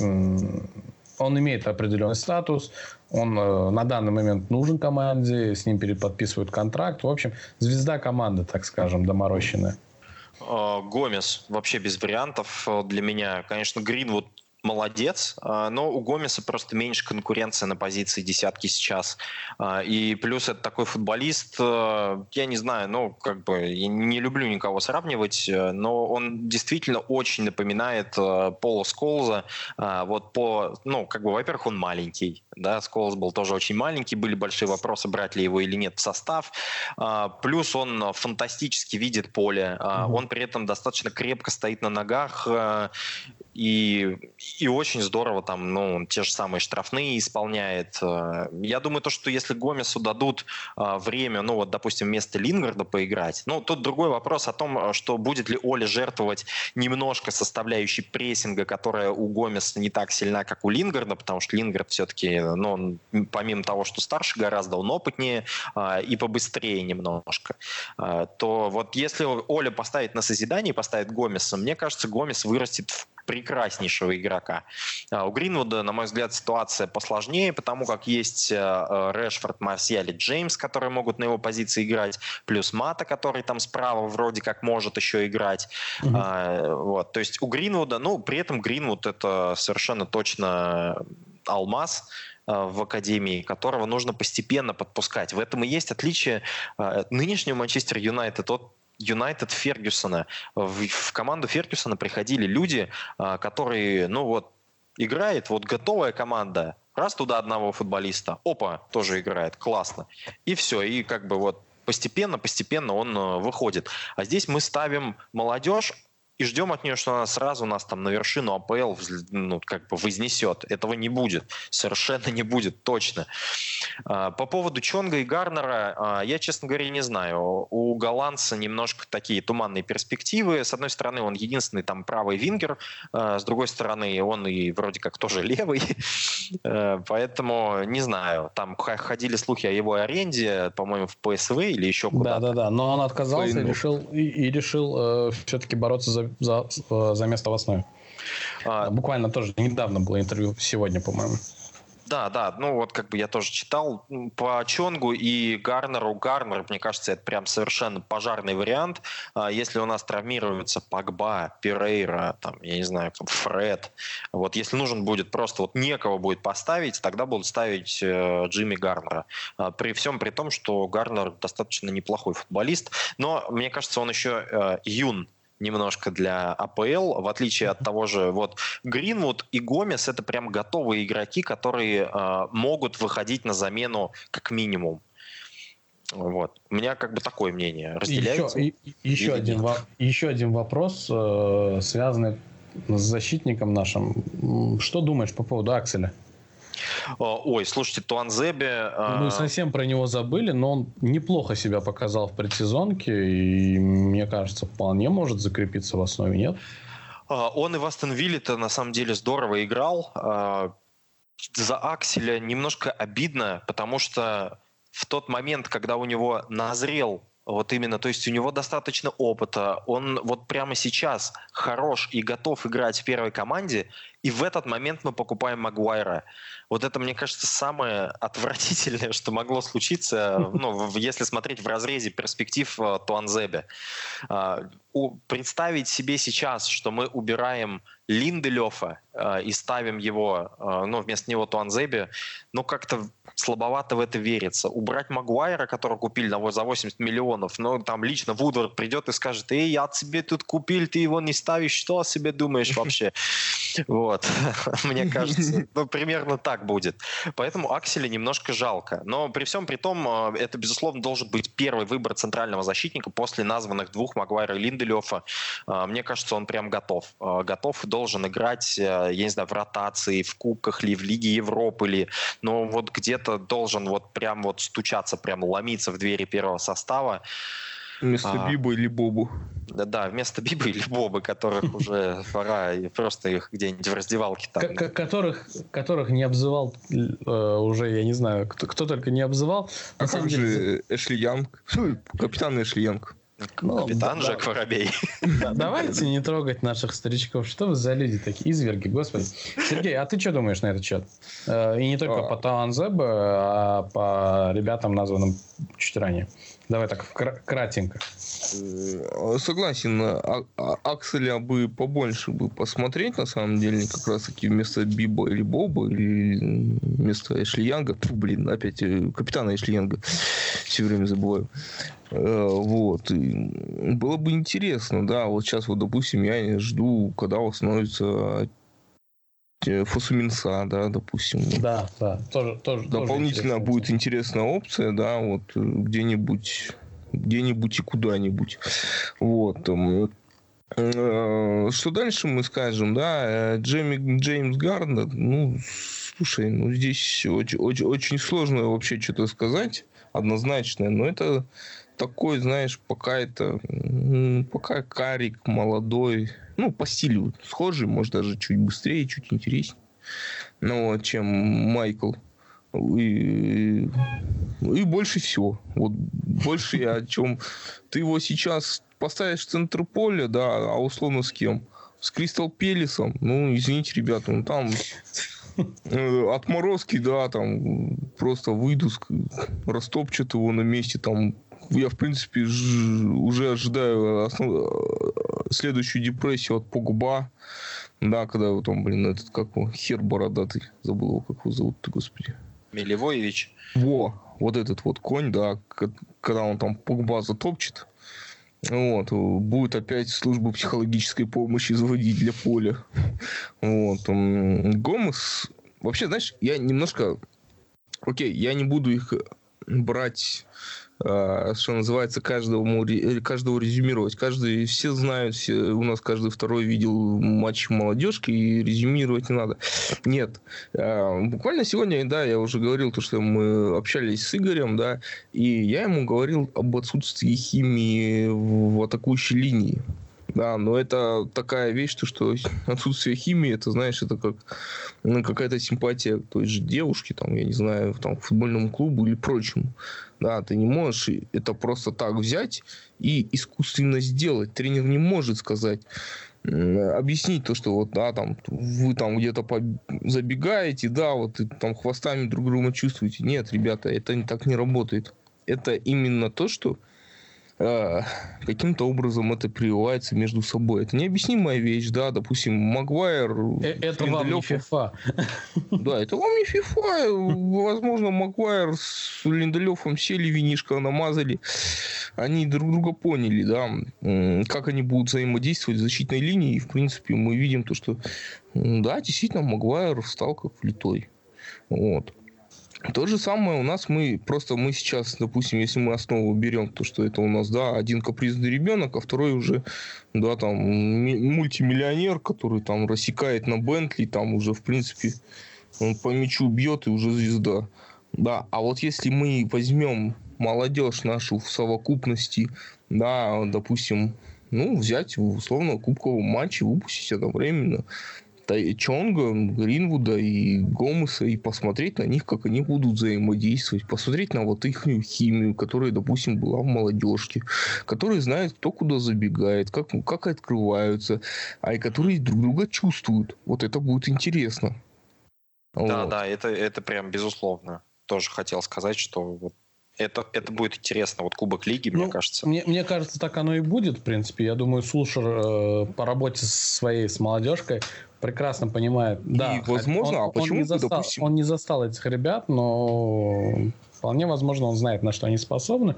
он имеет определенный статус, он э, на данный момент нужен команде, с ним переподписывают контракт. В общем, звезда команды, так скажем, доморощенная. А, Гомес вообще без вариантов э, для меня. Конечно, Гринвуд молодец, а, но у Гомеса просто меньше конкуренции на позиции десятки сейчас. А, и плюс это такой футболист, э, я не знаю, ну, как бы, я не люблю никого сравнивать, э, но он действительно очень напоминает Пола Сколза. А, вот по, ну, как бы, во-первых, он маленький, да, Сколз был тоже очень маленький, были большие вопросы, брать ли его или нет в состав. Плюс он фантастически видит поле, он при этом достаточно крепко стоит на ногах, и, и очень здорово там, ну, те же самые штрафные исполняет. Э, я думаю, то, что если Гомесу дадут э, время, ну, вот, допустим, вместо Лингарда поиграть, ну, тут другой вопрос о том, э, что будет ли Оля жертвовать немножко составляющей прессинга, которая у Гомеса не так сильна, как у Лингарда, потому что Лингард все-таки, ну, помимо того, что старше гораздо, он опытнее и побыстрее немножко, то вот если Оля поставит на созидание, поставит Гомеса, мне кажется, Гомес вырастет в прекраснейшего игрока. А у Гринвуда, на мой взгляд, ситуация посложнее, потому как есть э, э, Решфорд, Марсиаль и Джеймс, которые могут на его позиции играть, плюс Мата, который там справа вроде как может еще играть. Mm-hmm. А, вот. То есть у Гринвуда, ну, при этом Гринвуд это совершенно точно алмаз, э, в Академии, которого нужно постепенно подпускать. В этом и есть отличие нынешнего Манчестер Юнайтед от Юнайтед Фергюсона. В, в команду Фергюсона приходили люди, а, которые, ну вот, играет, вот готовая команда, раз туда одного футболиста, опа, тоже играет, классно. И все, и как бы вот постепенно, постепенно он э, выходит. А здесь мы ставим молодежь, и ждем от нее, что она сразу нас там на вершину АПЛ ну, как бы вознесет. Этого не будет. Совершенно не будет, точно. А, по поводу Чонга и Гарнера, а, я, честно говоря, не знаю. У голландца немножко такие туманные перспективы. С одной стороны, он единственный там правый вингер, а, с другой стороны, он и вроде как тоже левый. Поэтому не знаю. Там ходили слухи о его аренде, по-моему, в ПСВ или еще куда-то. Да-да-да, но он отказался и решил, и, и решил э, все-таки бороться за за, за место в основе. А, Буквально тоже недавно было интервью, сегодня, по-моему. Да, да, ну вот как бы я тоже читал по Чонгу и Гарнеру. Гарнер, мне кажется, это прям совершенно пожарный вариант. А если у нас травмируются Пагба, Перейра, там, я не знаю, там, Фред, вот если нужен будет просто вот некого будет поставить, тогда будут ставить э, Джимми Гарнера. А, при всем при том, что Гарнер достаточно неплохой футболист, но мне кажется, он еще э, юн немножко для АПЛ, в отличие от того же вот Гринвуд и Гомес это прям готовые игроки, которые э, могут выходить на замену как минимум. Вот. У меня как бы такое мнение. Разделяете? Еще, еще, один, еще один вопрос, э, связанный с защитником нашим. Что думаешь по поводу Акселя? Ой, слушайте, Туанзебе... Мы а, совсем про него забыли, но он неплохо себя показал в предсезонке, и, мне кажется, вполне может закрепиться в основе, нет? А, он и в Астон Вилле-то на самом деле здорово играл. За Акселя немножко обидно, потому что в тот момент, когда у него назрел вот именно, то есть у него достаточно опыта, он вот прямо сейчас хорош и готов играть в первой команде, и в этот момент мы покупаем Магуайра. Вот это, мне кажется, самое отвратительное, что могло случиться, ну, если смотреть в разрезе перспектив э, Туанзебе. А, представить себе сейчас, что мы убираем Линделёфа э, и ставим его, э, ну, вместо него Туанзеби, ну, как-то слабовато в это верится. Убрать Магуайра, которого купили на, за 80 миллионов, ну, там лично Вудвард придет и скажет, эй, я тебе тут купил, ты его не ставишь, что о себе думаешь вообще? Вот, мне кажется, ну, примерно так будет. Поэтому Акселя немножко жалко. Но при всем при том, э, это, безусловно, должен быть первый выбор центрального защитника после названных двух Магуайра и Линделёфа. Мне кажется, он прям готов. Готов и должен играть, я не знаю, в ротации, в Кубках ли, в Лиге Европы ли. Но вот где-то должен вот прям вот стучаться, прям ломиться в двери первого состава. Вместо а, Биба или Бобу. Да, да, вместо Биба или Бобы, которых уже пора просто их где-нибудь в раздевалке там. Которых, которых не обзывал э, уже, я не знаю, кто, кто только не обзывал. А как же Эшли Янг? Капитан Эшли Янг. Ну, Капитан да, Жак Воробей. давайте не трогать наших старичков. Что вы за люди такие? Изверги, господи. Сергей, а ты что думаешь на этот счет? Э, и не только а... по Таанзебе, а по ребятам, названным чуть ранее. Давай так, кратенько. Э, согласен. А, а, Акселя бы побольше бы посмотреть, на самом деле, как раз таки вместо Биба или Боба, или вместо Эшли Янга. Фу, блин, опять э, капитана Эшли Янга. Все время забываю. Э, вот. И было бы интересно, да, вот сейчас вот, допустим, я жду, когда восстановится э, Фусуминса, да, допустим. Да, да, тоже, тоже. Дополнительно тоже будет интересная опция, да, вот э, где-нибудь, где-нибудь и куда-нибудь. Вот. Что дальше мы скажем, да, Джейми, Джеймс Гарднер, ну, слушай, ну здесь очень, очень, очень сложно вообще что-то сказать однозначное, но это такой, знаешь, пока это... Пока Карик молодой, ну, по стилю схожий, может, даже чуть быстрее, чуть интереснее, ну, вот, чем Майкл. И, и больше всего. Вот больше я о чем... Ты его сейчас поставишь в центр поля, да, а условно с кем? С Кристал Пелисом. Ну, извините, ребята, ну там э, отморозки, да, там просто выйдут, растопчут его на месте, там я, в принципе, уже ожидаю основ... следующую депрессию от Погба. Да, когда вот он, блин, этот, как он, хер бородатый. Забыл его, как его зовут-то, господи. Милевоевич. Во, вот этот вот конь, да, когда он там Погба затопчет. Вот, будет опять службу психологической помощи заводить для поля. Вот. Гомес... Вообще, знаешь, я немножко... Окей, я не буду их брать что называется, каждому, каждого резюмировать. Каждый, все знают, все, у нас каждый второй видел матч молодежки, и резюмировать не надо. Нет. А, буквально сегодня, да, я уже говорил, то, что мы общались с Игорем, да, и я ему говорил об отсутствии химии в атакующей линии. Да, но это такая вещь, то, что отсутствие химии, это, знаешь, это как ну, какая-то симпатия к той же девушке, там, я не знаю, там, футбольному клубу или прочему. Да, ты не можешь это просто так взять и искусственно сделать. Тренер не может сказать, объяснить то, что вот, да, там, вы там где-то забегаете, да, вот и там хвостами друг друга чувствуете. Нет, ребята, это так не работает. Это именно то, что э, каким-то образом это прививается между собой. Это необъяснимая вещь, да, допустим, Магуайр... Э, это вам не FIFA. Да, это вам не FIFA. Возможно, Магуайр с Линделевым сели, винишко намазали. Они друг друга поняли, да, как они будут взаимодействовать в защитной линии. И, в принципе, мы видим то, что, да, действительно, Магуайр стал как влитой. Вот. То же самое у нас мы просто мы сейчас, допустим, если мы основу берем, то что это у нас, да, один капризный ребенок, а второй уже, да, там мультимиллионер, который там рассекает на Бентли, там уже в принципе он по мячу бьет и уже звезда. Да, а вот если мы возьмем молодежь нашу в совокупности, да, допустим, ну, взять условно кубковый матч и выпустить одновременно Чонга, Гринвуда и Гомеса и посмотреть на них, как они будут взаимодействовать, посмотреть на вот их химию, которая, допустим, была в молодежке, которые знают, кто куда забегает, как, как открываются, а и которые друг друга чувствуют. Вот это будет интересно. Да, вот. да, это, это прям безусловно. Тоже хотел сказать, что вот это, это будет интересно. Вот Кубок Лиги, ну, мне кажется. Мне, мне кажется, так оно и будет, в принципе. Я думаю, Слушер э, по работе своей с молодежкой прекрасно понимает. И, да, возможно, он, а почему он не, застал, допустим... он не застал этих ребят, но вполне возможно, он знает, на что они способны.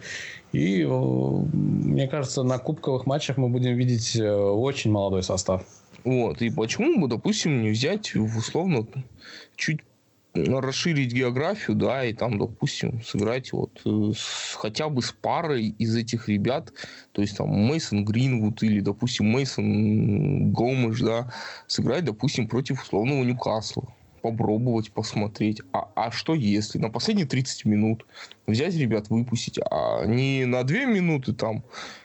И, э, мне кажется, на кубковых матчах мы будем видеть э, очень молодой состав. Вот. И почему бы, допустим, не взять условно чуть расширить географию, да, и там, допустим, сыграть вот э, с, хотя бы с парой из этих ребят, то есть там Мейсон Гринвуд или, допустим, Мейсон Гомеш, да, сыграть, допустим, против условного Ньюкасла попробовать, посмотреть. А, а что если на последние 30 минут взять ребят, выпустить, а не на 2 минуты там,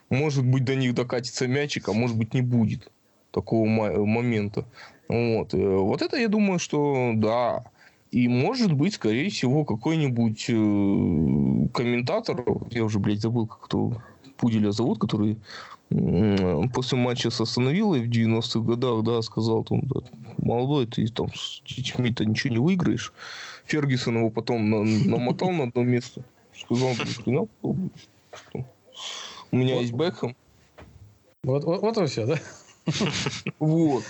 может быть, до них докатится мячик, а может быть, не будет такого момента. Вот. Э, вот это, я думаю, что да, и может быть, скорее всего, какой-нибудь э, комментатор, я уже, блядь, забыл, как кто Пуделя зовут, который после матча с Остановилой в 90-х годах, да, сказал, там, да, молодой, ты там с детьми-то ничего не выиграешь. Фергюсон его потом на, намотал на одно место. Сказал, ну, у меня есть Бекхэм. Вот, вот, вот и все, да? Вот.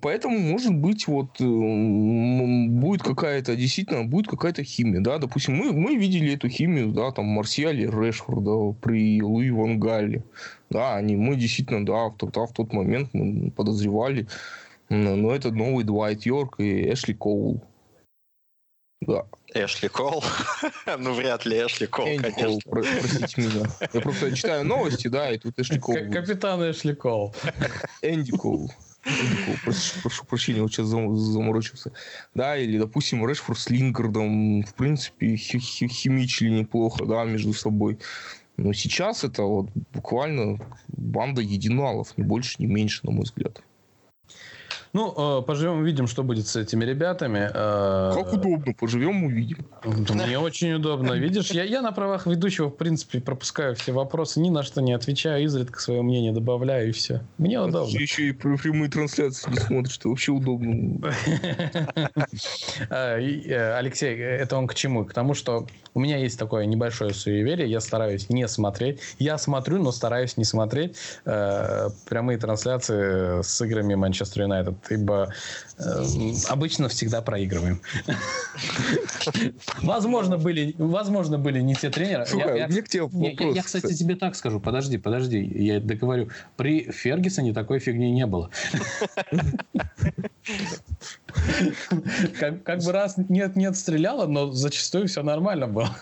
Поэтому, может быть, вот э, будет какая-то, действительно, будет какая-то химия, да, допустим, мы, мы видели эту химию, да, там, Марсиале, Решфорда при Луи Ван Галле, да, они, мы действительно, да, в тот, да, в тот момент мы подозревали, но это новый Двайт Йорк и Эшли Коул, да. Эшли Кол? ну, вряд ли Эшли Кол, Энди конечно. Кол, про- простите меня. Я просто читаю новости, да, и тут Эшли Кол. Капитан Эшли Кол. Энди Кол. Прошу, прошу прощения, вот сейчас заморочился. Да, или, допустим, Решфорд с Линкардом, в принципе, химичили неплохо, да, между собой. Но сейчас это вот буквально банда единалов, не больше, не меньше, на мой взгляд. Ну, э, поживем, увидим, что будет с этими ребятами. Э, как удобно, поживем, увидим. Мне очень удобно. Видишь, я, я на правах ведущего, в принципе, пропускаю все вопросы, ни на что не отвечаю, изредка свое мнение добавляю, и все. Мне а удобно. Ты еще и прямые трансляции не смотришь, что вообще удобно. А, э, Алексей, это он к чему? К тому, что у меня есть такое небольшое суеверие, я стараюсь не смотреть. Я смотрю, но стараюсь не смотреть прямые трансляции с играми Манчестер Юнайтед ибо э, обычно всегда проигрываем. Возможно, были, возможно, были не те тренеры. Слушай, я, мне к тебе вопрос. Я, кстати, тебе так скажу. Подожди, подожди. Я договорю. При Фергюсоне такой фигни не было. Как, как бы раз нет-нет стреляла, но зачастую все нормально было.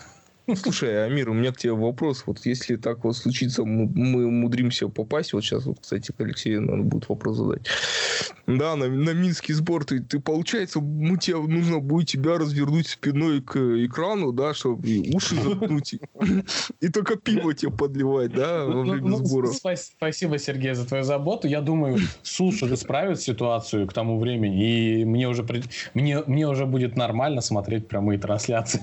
Слушай, Амир, у меня к тебе вопрос. Вот если так вот случится, мы мудримся попасть, вот сейчас, вот, кстати, к Алексею надо будет вопрос задать. Да, на, на Минский сбор ты, ты, получается, мы тебе, нужно будет тебя развернуть спиной к экрану, да, чтобы уши заткнуть, и только пиво тебе подливать, да, во ну, время ну, сбора. Спасибо, Сергей, за твою заботу. Я думаю, слушай, исправит ситуацию к тому времени, и мне уже, мне, мне уже будет нормально смотреть прямые трансляции.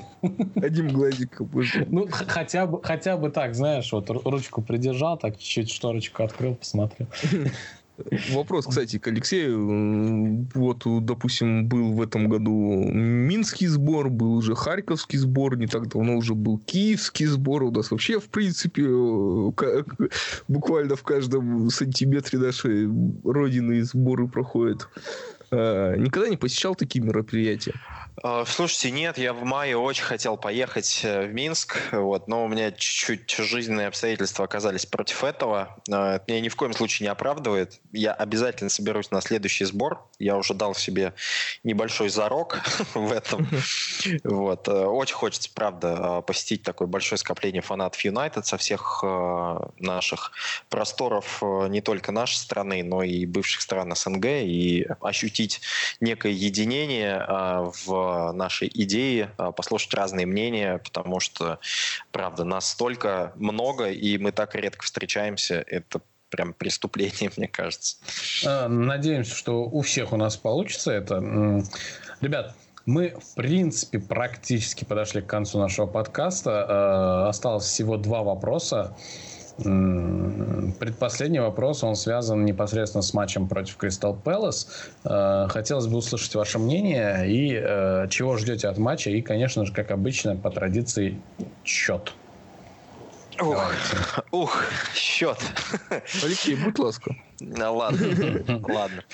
Одним глазиком ну, хотя бы, хотя бы так, знаешь, вот ручку придержал, так чуть-чуть шторочку открыл, посмотрел. Вопрос, кстати, к Алексею. Вот, допустим, был в этом году Минский сбор, был уже Харьковский сбор, не так давно уже был Киевский сбор. У нас вообще, в принципе, буквально в каждом сантиметре нашей родины сборы проходят. А, никогда не посещал такие мероприятия? А, слушайте, нет, я в мае очень хотел поехать э, в Минск, вот, но у меня чуть-чуть жизненные обстоятельства оказались против этого. А, это меня ни в коем случае не оправдывает. Я обязательно соберусь на следующий сбор. Я уже дал себе небольшой зарок в этом. Вот. Э, очень хочется, правда, посетить такое большое скопление фанатов Юнайтед со всех э, наших просторов не только нашей страны, но и бывших стран СНГ и ощутить некое единение в нашей идеи, а, послушать разные мнения, потому что, правда, нас столько много, и мы так редко встречаемся. Это прям преступление, мне кажется. А, надеемся, что у всех у нас получится это. Ребят, мы, в принципе, практически подошли к концу нашего подкаста. Осталось всего два вопроса. Предпоследний вопрос, он связан непосредственно с матчем против Кристал Пэлас. Э, хотелось бы услышать ваше мнение и э, чего ждете от матча. И, конечно же, как обычно, по традиции, счет. Ух, ух, счет. Алексей, будь ласка. Ладно, ладно.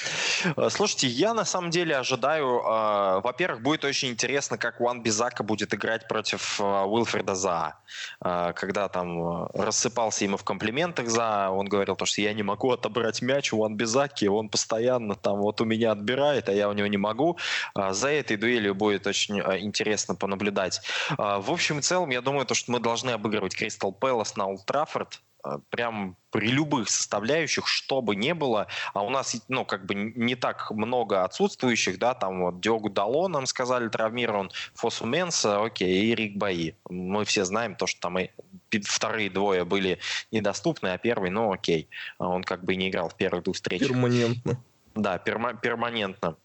Слушайте, я на самом деле ожидаю, э, во-первых, будет очень интересно, как Уан Бизака будет играть против э, Уилфреда За. Э, когда там рассыпался ему в комплиментах За, он говорил, то, что я не могу отобрать мяч у Уан Бизаки, он постоянно там вот у меня отбирает, а я у него не могу. Э, за этой дуэлью будет очень э, интересно понаблюдать. Э, в общем и целом, я думаю, то, что мы должны обыгрывать Кристал Пэлас на Олд Траффорд. Э, прям при любых составляющих, что бы ни было, а у нас, ну, как бы не так много отсутствующих, да, там вот Диогу Дало нам сказали травмирован, Фосу Менса, окей, и Рик Баи. Мы все знаем то, что там и вторые двое были недоступны, а первый, ну, окей, он как бы не играл в первых двух встречах. Перманентно. Да, перма- перманентно.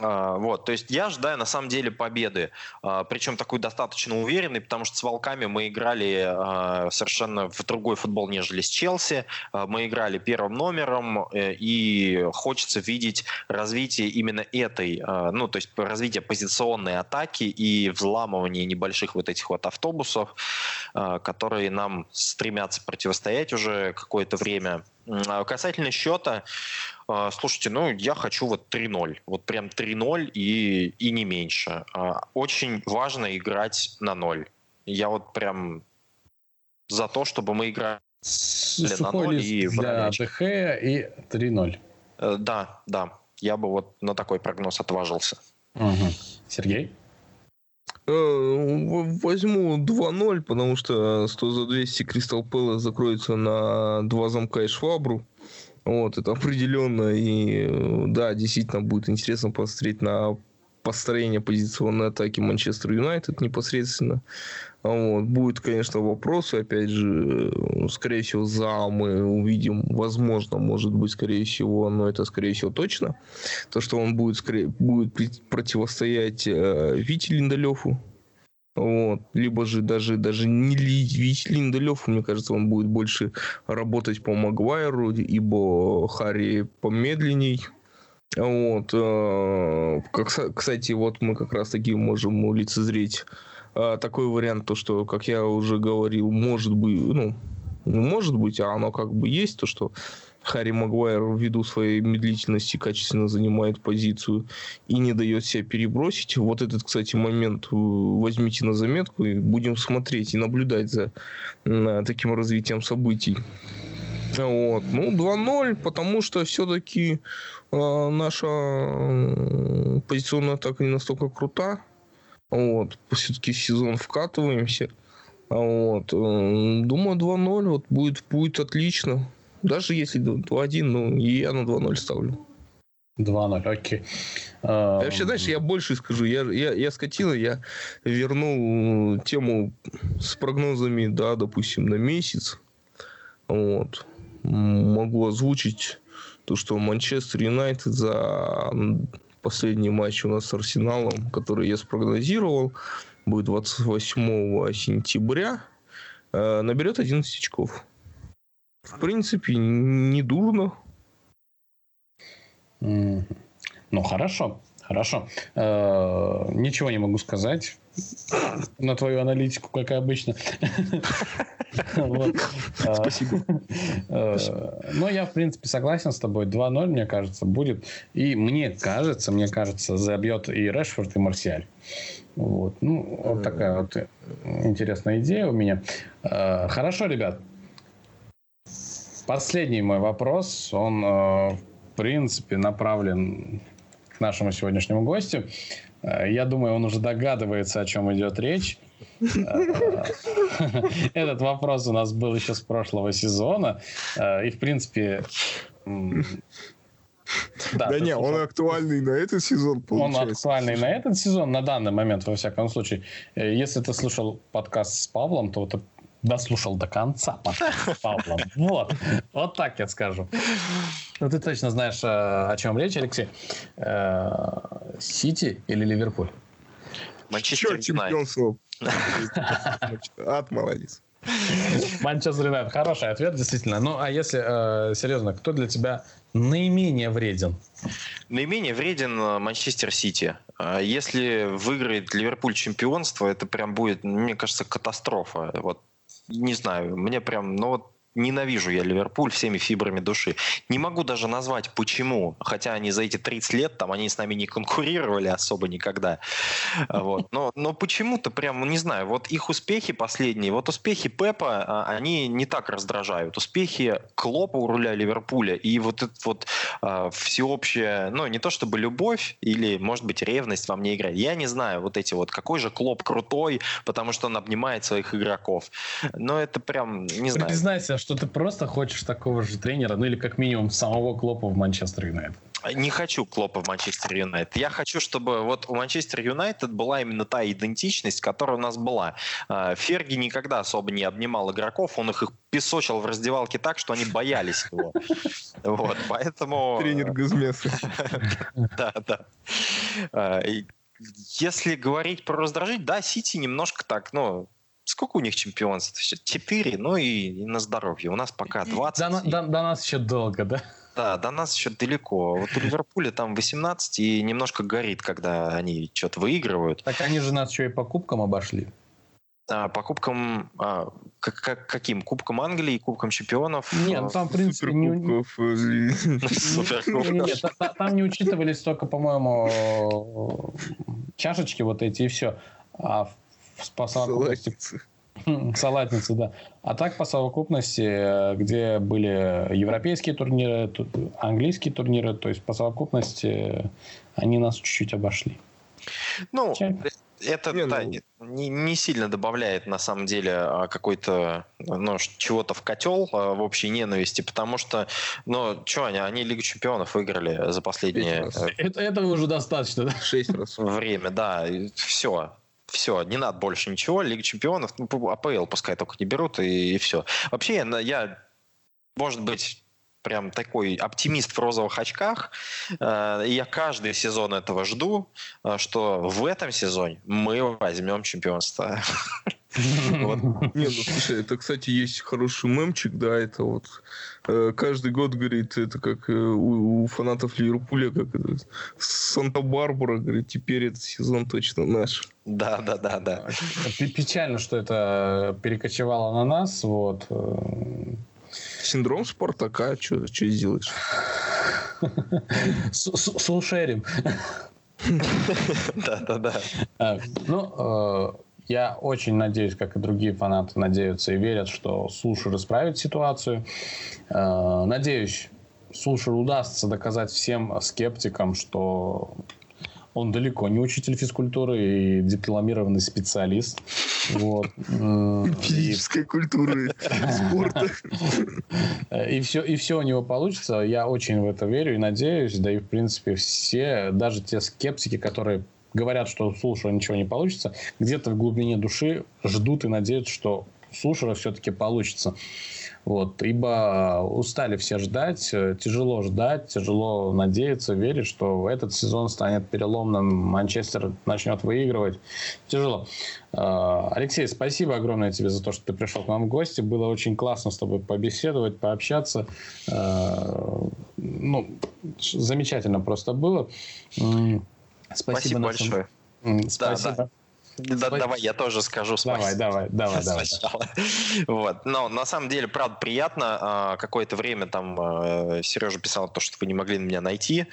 А, вот, то есть я ожидаю на самом деле победы, а, причем такой достаточно уверенный, потому что с Волками мы играли а, совершенно в другой футбол, нежели с Челси. Мы играли первым номером, э, и хочется видеть развитие именно этой, ну, то есть развитие позиционной атаки и взламывание небольших вот этих вот автобусов, которые нам стремятся противостоять уже какое-то время. Касательно счета, слушайте, ну, я хочу вот 3-0. Вот прям 3-0 и, и не меньше. А, очень важно играть на 0. Я вот прям за то, чтобы мы играли на 0 и для ДХ и 3-0. Э, да, да. Я бы вот на такой прогноз отважился. Угу. Сергей? Э, возьму 2-0, потому что 100 за 200 Кристал Пэлас закроется на два замка и швабру. Вот, это определенно. И да, действительно будет интересно посмотреть на построение позиционной атаки Манчестер Юнайтед непосредственно. Вот. Будет, конечно, вопросы, опять же, скорее всего, за мы увидим, возможно, может быть, скорее всего, но это, скорее всего, точно, то, что он будет, скорее, будет противостоять э, Вите Линдалеву, вот. Либо же даже, даже не Вич Линдалев, мне кажется, он будет больше работать по Магуайру, ибо Харри помедленней. Вот. Э, кстати, вот мы как раз таки можем лицезреть э, такой вариант, то, что, как я уже говорил, может быть, ну, может быть, а оно как бы есть, то, что Харри Магуайр ввиду своей медлительности качественно занимает позицию и не дает себя перебросить. Вот этот, кстати, момент э, возьмите на заметку и будем смотреть и наблюдать за таким развитием событий. Вот. Ну, 2-0, потому что все-таки э, наша позиционная атака не настолько крута. Вот. Все-таки сезон вкатываемся. Вот. Э, думаю, 2-0 вот будет, будет отлично. Даже если 2-1, ну, я на 2-0 ставлю. 2-0, окей. А, вообще, знаешь, я больше скажу. Я, я, я скотина, я вернул тему с прогнозами, да, допустим, на месяц. Вот. Могу озвучить то, что Манчестер Юнайтед за последний матч у нас с Арсеналом, который я спрогнозировал, будет 28 сентября, э, наберет 11 очков. В принципе, не дурно. Ну, хорошо. Хорошо. Э, ничего не могу сказать на твою аналитику, как и обычно. Спасибо. Э, но я, в принципе, согласен с тобой. 2-0, мне кажется, будет. И мне кажется, мне кажется, забьет и Решфорд, и Марсиаль. Вот. Ну, вот такая вот интересная идея у меня. Э, хорошо, ребят. Последний мой вопрос, он, в принципе, направлен к нашему сегодняшнему гостю. Э, я думаю, он уже догадывается, о чем идет речь. Э, этот вопрос у нас был еще с прошлого сезона. Э, и, в принципе... Да, да не, он актуальный на этот сезон, получается. Он актуальный на этот сезон, на данный момент, во всяком случае. Если ты слушал подкаст с Павлом, то это дослушал до конца подкаст с Павлом. Вот, вот так я скажу. Ну, ты точно знаешь, э, о чем речь, Алексей. Э, Сити или Ливерпуль? Манчестер чемпионство. Ад молодец. Манчестер Юнайтед. Хороший ответ, действительно. Ну, а если э, серьезно, кто для тебя наименее вреден? Наименее вреден э, Манчестер Сити. Если выиграет Ливерпуль чемпионство, это прям будет, мне кажется, катастрофа. Вот не знаю, мне прям, ну вот ненавижу я Ливерпуль всеми фибрами души. Не могу даже назвать почему, хотя они за эти 30 лет, там они с нами не конкурировали особо никогда. Вот. Но, но почему-то прям, не знаю, вот их успехи последние, вот успехи Пепа, а, они не так раздражают. Успехи Клопа у руля Ливерпуля и вот это вот а, всеобщая, ну не то чтобы любовь или, может быть, ревность во мне играет. Я не знаю, вот эти вот, какой же Клоп крутой, потому что он обнимает своих игроков. Но это прям, не знаю. Признайся, что ты просто хочешь такого же тренера, ну или как минимум самого Клопа в Манчестер Юнайтед. Не хочу Клопа в Манчестер Юнайтед. Я хочу, чтобы вот у Манчестер Юнайтед была именно та идентичность, которая у нас была. А, Ферги никогда особо не обнимал игроков, он их песочил в раздевалке так, что они боялись его. Вот, поэтому... Тренер Газмеса. Да, да. А, если говорить про раздражить, да, Сити немножко так, ну, Сколько у них чемпионств? Четыре, ну и, и на здоровье. У нас пока 20. До, до, до нас еще долго, да? Да, до нас еще далеко. Вот у Ливерпуля там 18 и немножко горит, когда они что-то выигрывают. Так они же нас еще и по кубкам обошли. А, по кубкам а, как, как, каким? Кубкам Англии, Кубкам чемпионов? Нет, ну, там, в принципе, не... Нет, там не учитывались только, по-моему, чашечки вот эти и все. А по совокупности... Салатницы, да. А так по совокупности, где были европейские турниры, английские турниры, то есть по совокупности они нас чуть-чуть обошли. Ну, это не, да, ну... не, не сильно добавляет на самом деле а, какой-то ну, чего-то в котел а, в общей ненависти, потому что, ну, что они, они Лигу Чемпионов выиграли за последние... Э, это, этого уже достаточно, да? Шесть раз. Время, да, все все, не надо больше ничего, Лига Чемпионов, ну, АПЛ пускай только не берут, и, и все. Вообще, я, я, может быть, прям такой оптимист в розовых очках. Э, я каждый сезон этого жду, э, что в этом сезоне мы возьмем чемпионство. Не, ну слушай, это, кстати, есть хороший мемчик, да, это вот э, каждый год, говорит, это как у, фанатов Ливерпуля, как это, Санта-Барбара, говорит, теперь этот сезон точно наш. Да, да, да, да. Печально, что это перекочевало на нас, вот. Синдром Спартака, что сделаешь? Слушерим. Да, да, да. Ну, э, я очень надеюсь, как и другие фанаты надеются и верят, что Сушер исправит ситуацию. Э, надеюсь, Сушер удастся доказать всем скептикам, что он далеко не учитель физкультуры и дипломированный специалист. Вот. Физической культуры, спорта. И все, и все у него получится. Я очень в это верю и надеюсь. Да и, в принципе, все, даже те скептики, которые говорят, что Сушера ничего не получится, где-то в глубине души ждут и надеются, что у Сушера все-таки получится. Вот, ибо устали все ждать, тяжело ждать, тяжело надеяться, верить, что этот сезон станет переломным, Манчестер начнет выигрывать. Тяжело. А, Алексей, спасибо огромное тебе за то, что ты пришел к нам в гости. Было очень классно с тобой побеседовать, пообщаться. Ну, замечательно просто было. Спасибо, спасибо большое. Спасибо. Да, да. Да, давай я тоже скажу спасибо. Давай, давай, давай, давай. Вот. Но на самом деле, правда, приятно. А, какое-то время там а, Сережа писал то, что вы не могли меня найти.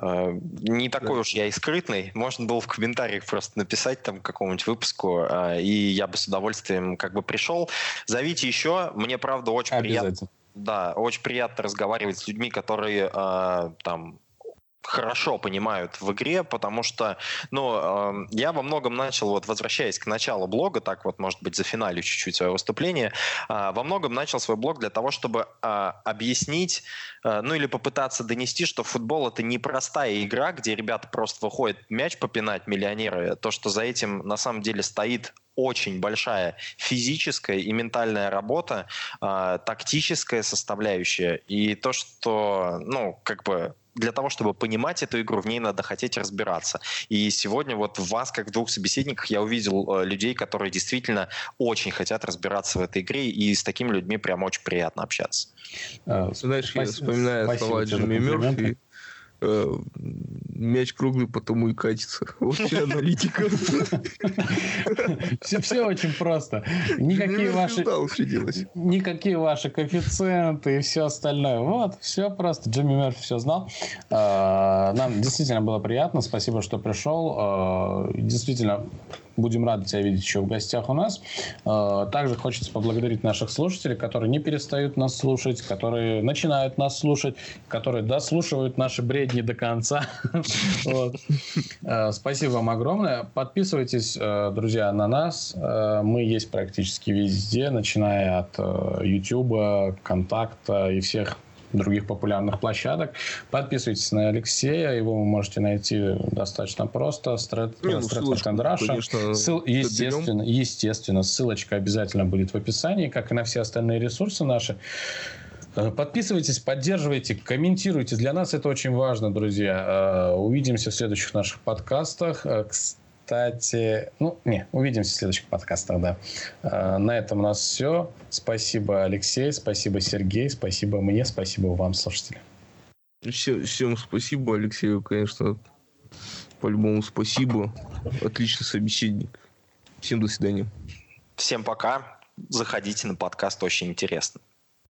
А, не такой уж я и скрытный. Можно было в комментариях просто написать там какому-нибудь выпуску, и я бы с удовольствием как бы пришел. Зовите еще. Мне, правда, очень приятно. Да, очень приятно разговаривать с людьми, которые там хорошо понимают в игре, потому что, ну, э, я во многом начал, вот возвращаясь к началу блога, так вот, может быть, за финалю чуть-чуть свое выступление, э, во многом начал свой блог для того, чтобы э, объяснить, э, ну, или попытаться донести, что футбол это не простая игра, где ребята просто выходят мяч попинать, миллионеры, то, что за этим на самом деле стоит очень большая физическая и ментальная работа, э, тактическая составляющая, и то, что, ну, как бы для того, чтобы понимать эту игру, в ней надо хотеть разбираться. И сегодня вот в вас, как в двух собеседниках, я увидел э, людей, которые действительно очень хотят разбираться в этой игре, и с такими людьми прям очень приятно общаться. Знаешь, я вспоминаю слова Джимми Мерфи, э, мяч круглый, потому и катится. Вот вся аналитика. Все, все очень просто. Никакие ваши, никакие ваши коэффициенты и все остальное. Вот, все просто. Джимми Мерфи все знал. А, нам действительно было приятно. Спасибо, что пришел. А, действительно, Будем рады тебя видеть еще в гостях у нас. Э, также хочется поблагодарить наших слушателей, которые не перестают нас слушать, которые начинают нас слушать, которые дослушивают наши бредни до конца. Э, спасибо вам огромное. Подписывайтесь, э, друзья, на нас. Мы есть практически везде, начиная от YouTube, Контакта и всех других популярных площадок. Подписывайтесь на Алексея, его вы можете найти достаточно просто. Стрет, Не, ну, Ссыл, естественно, естественно, ссылочка обязательно будет в описании, как и на все остальные ресурсы наши. Э, подписывайтесь, поддерживайте, комментируйте. Для нас это очень важно, друзья. Э, увидимся в следующих наших подкастах. Э, кстати, ну, не, увидимся в следующих подкастах, да. А, на этом у нас все. Спасибо, Алексей, спасибо, Сергей, спасибо мне, спасибо вам, слушатели. Всем, всем спасибо, Алексею, конечно, по-любому спасибо. Отличный собеседник. Всем до свидания. Всем пока. Заходите на подкаст, очень интересно.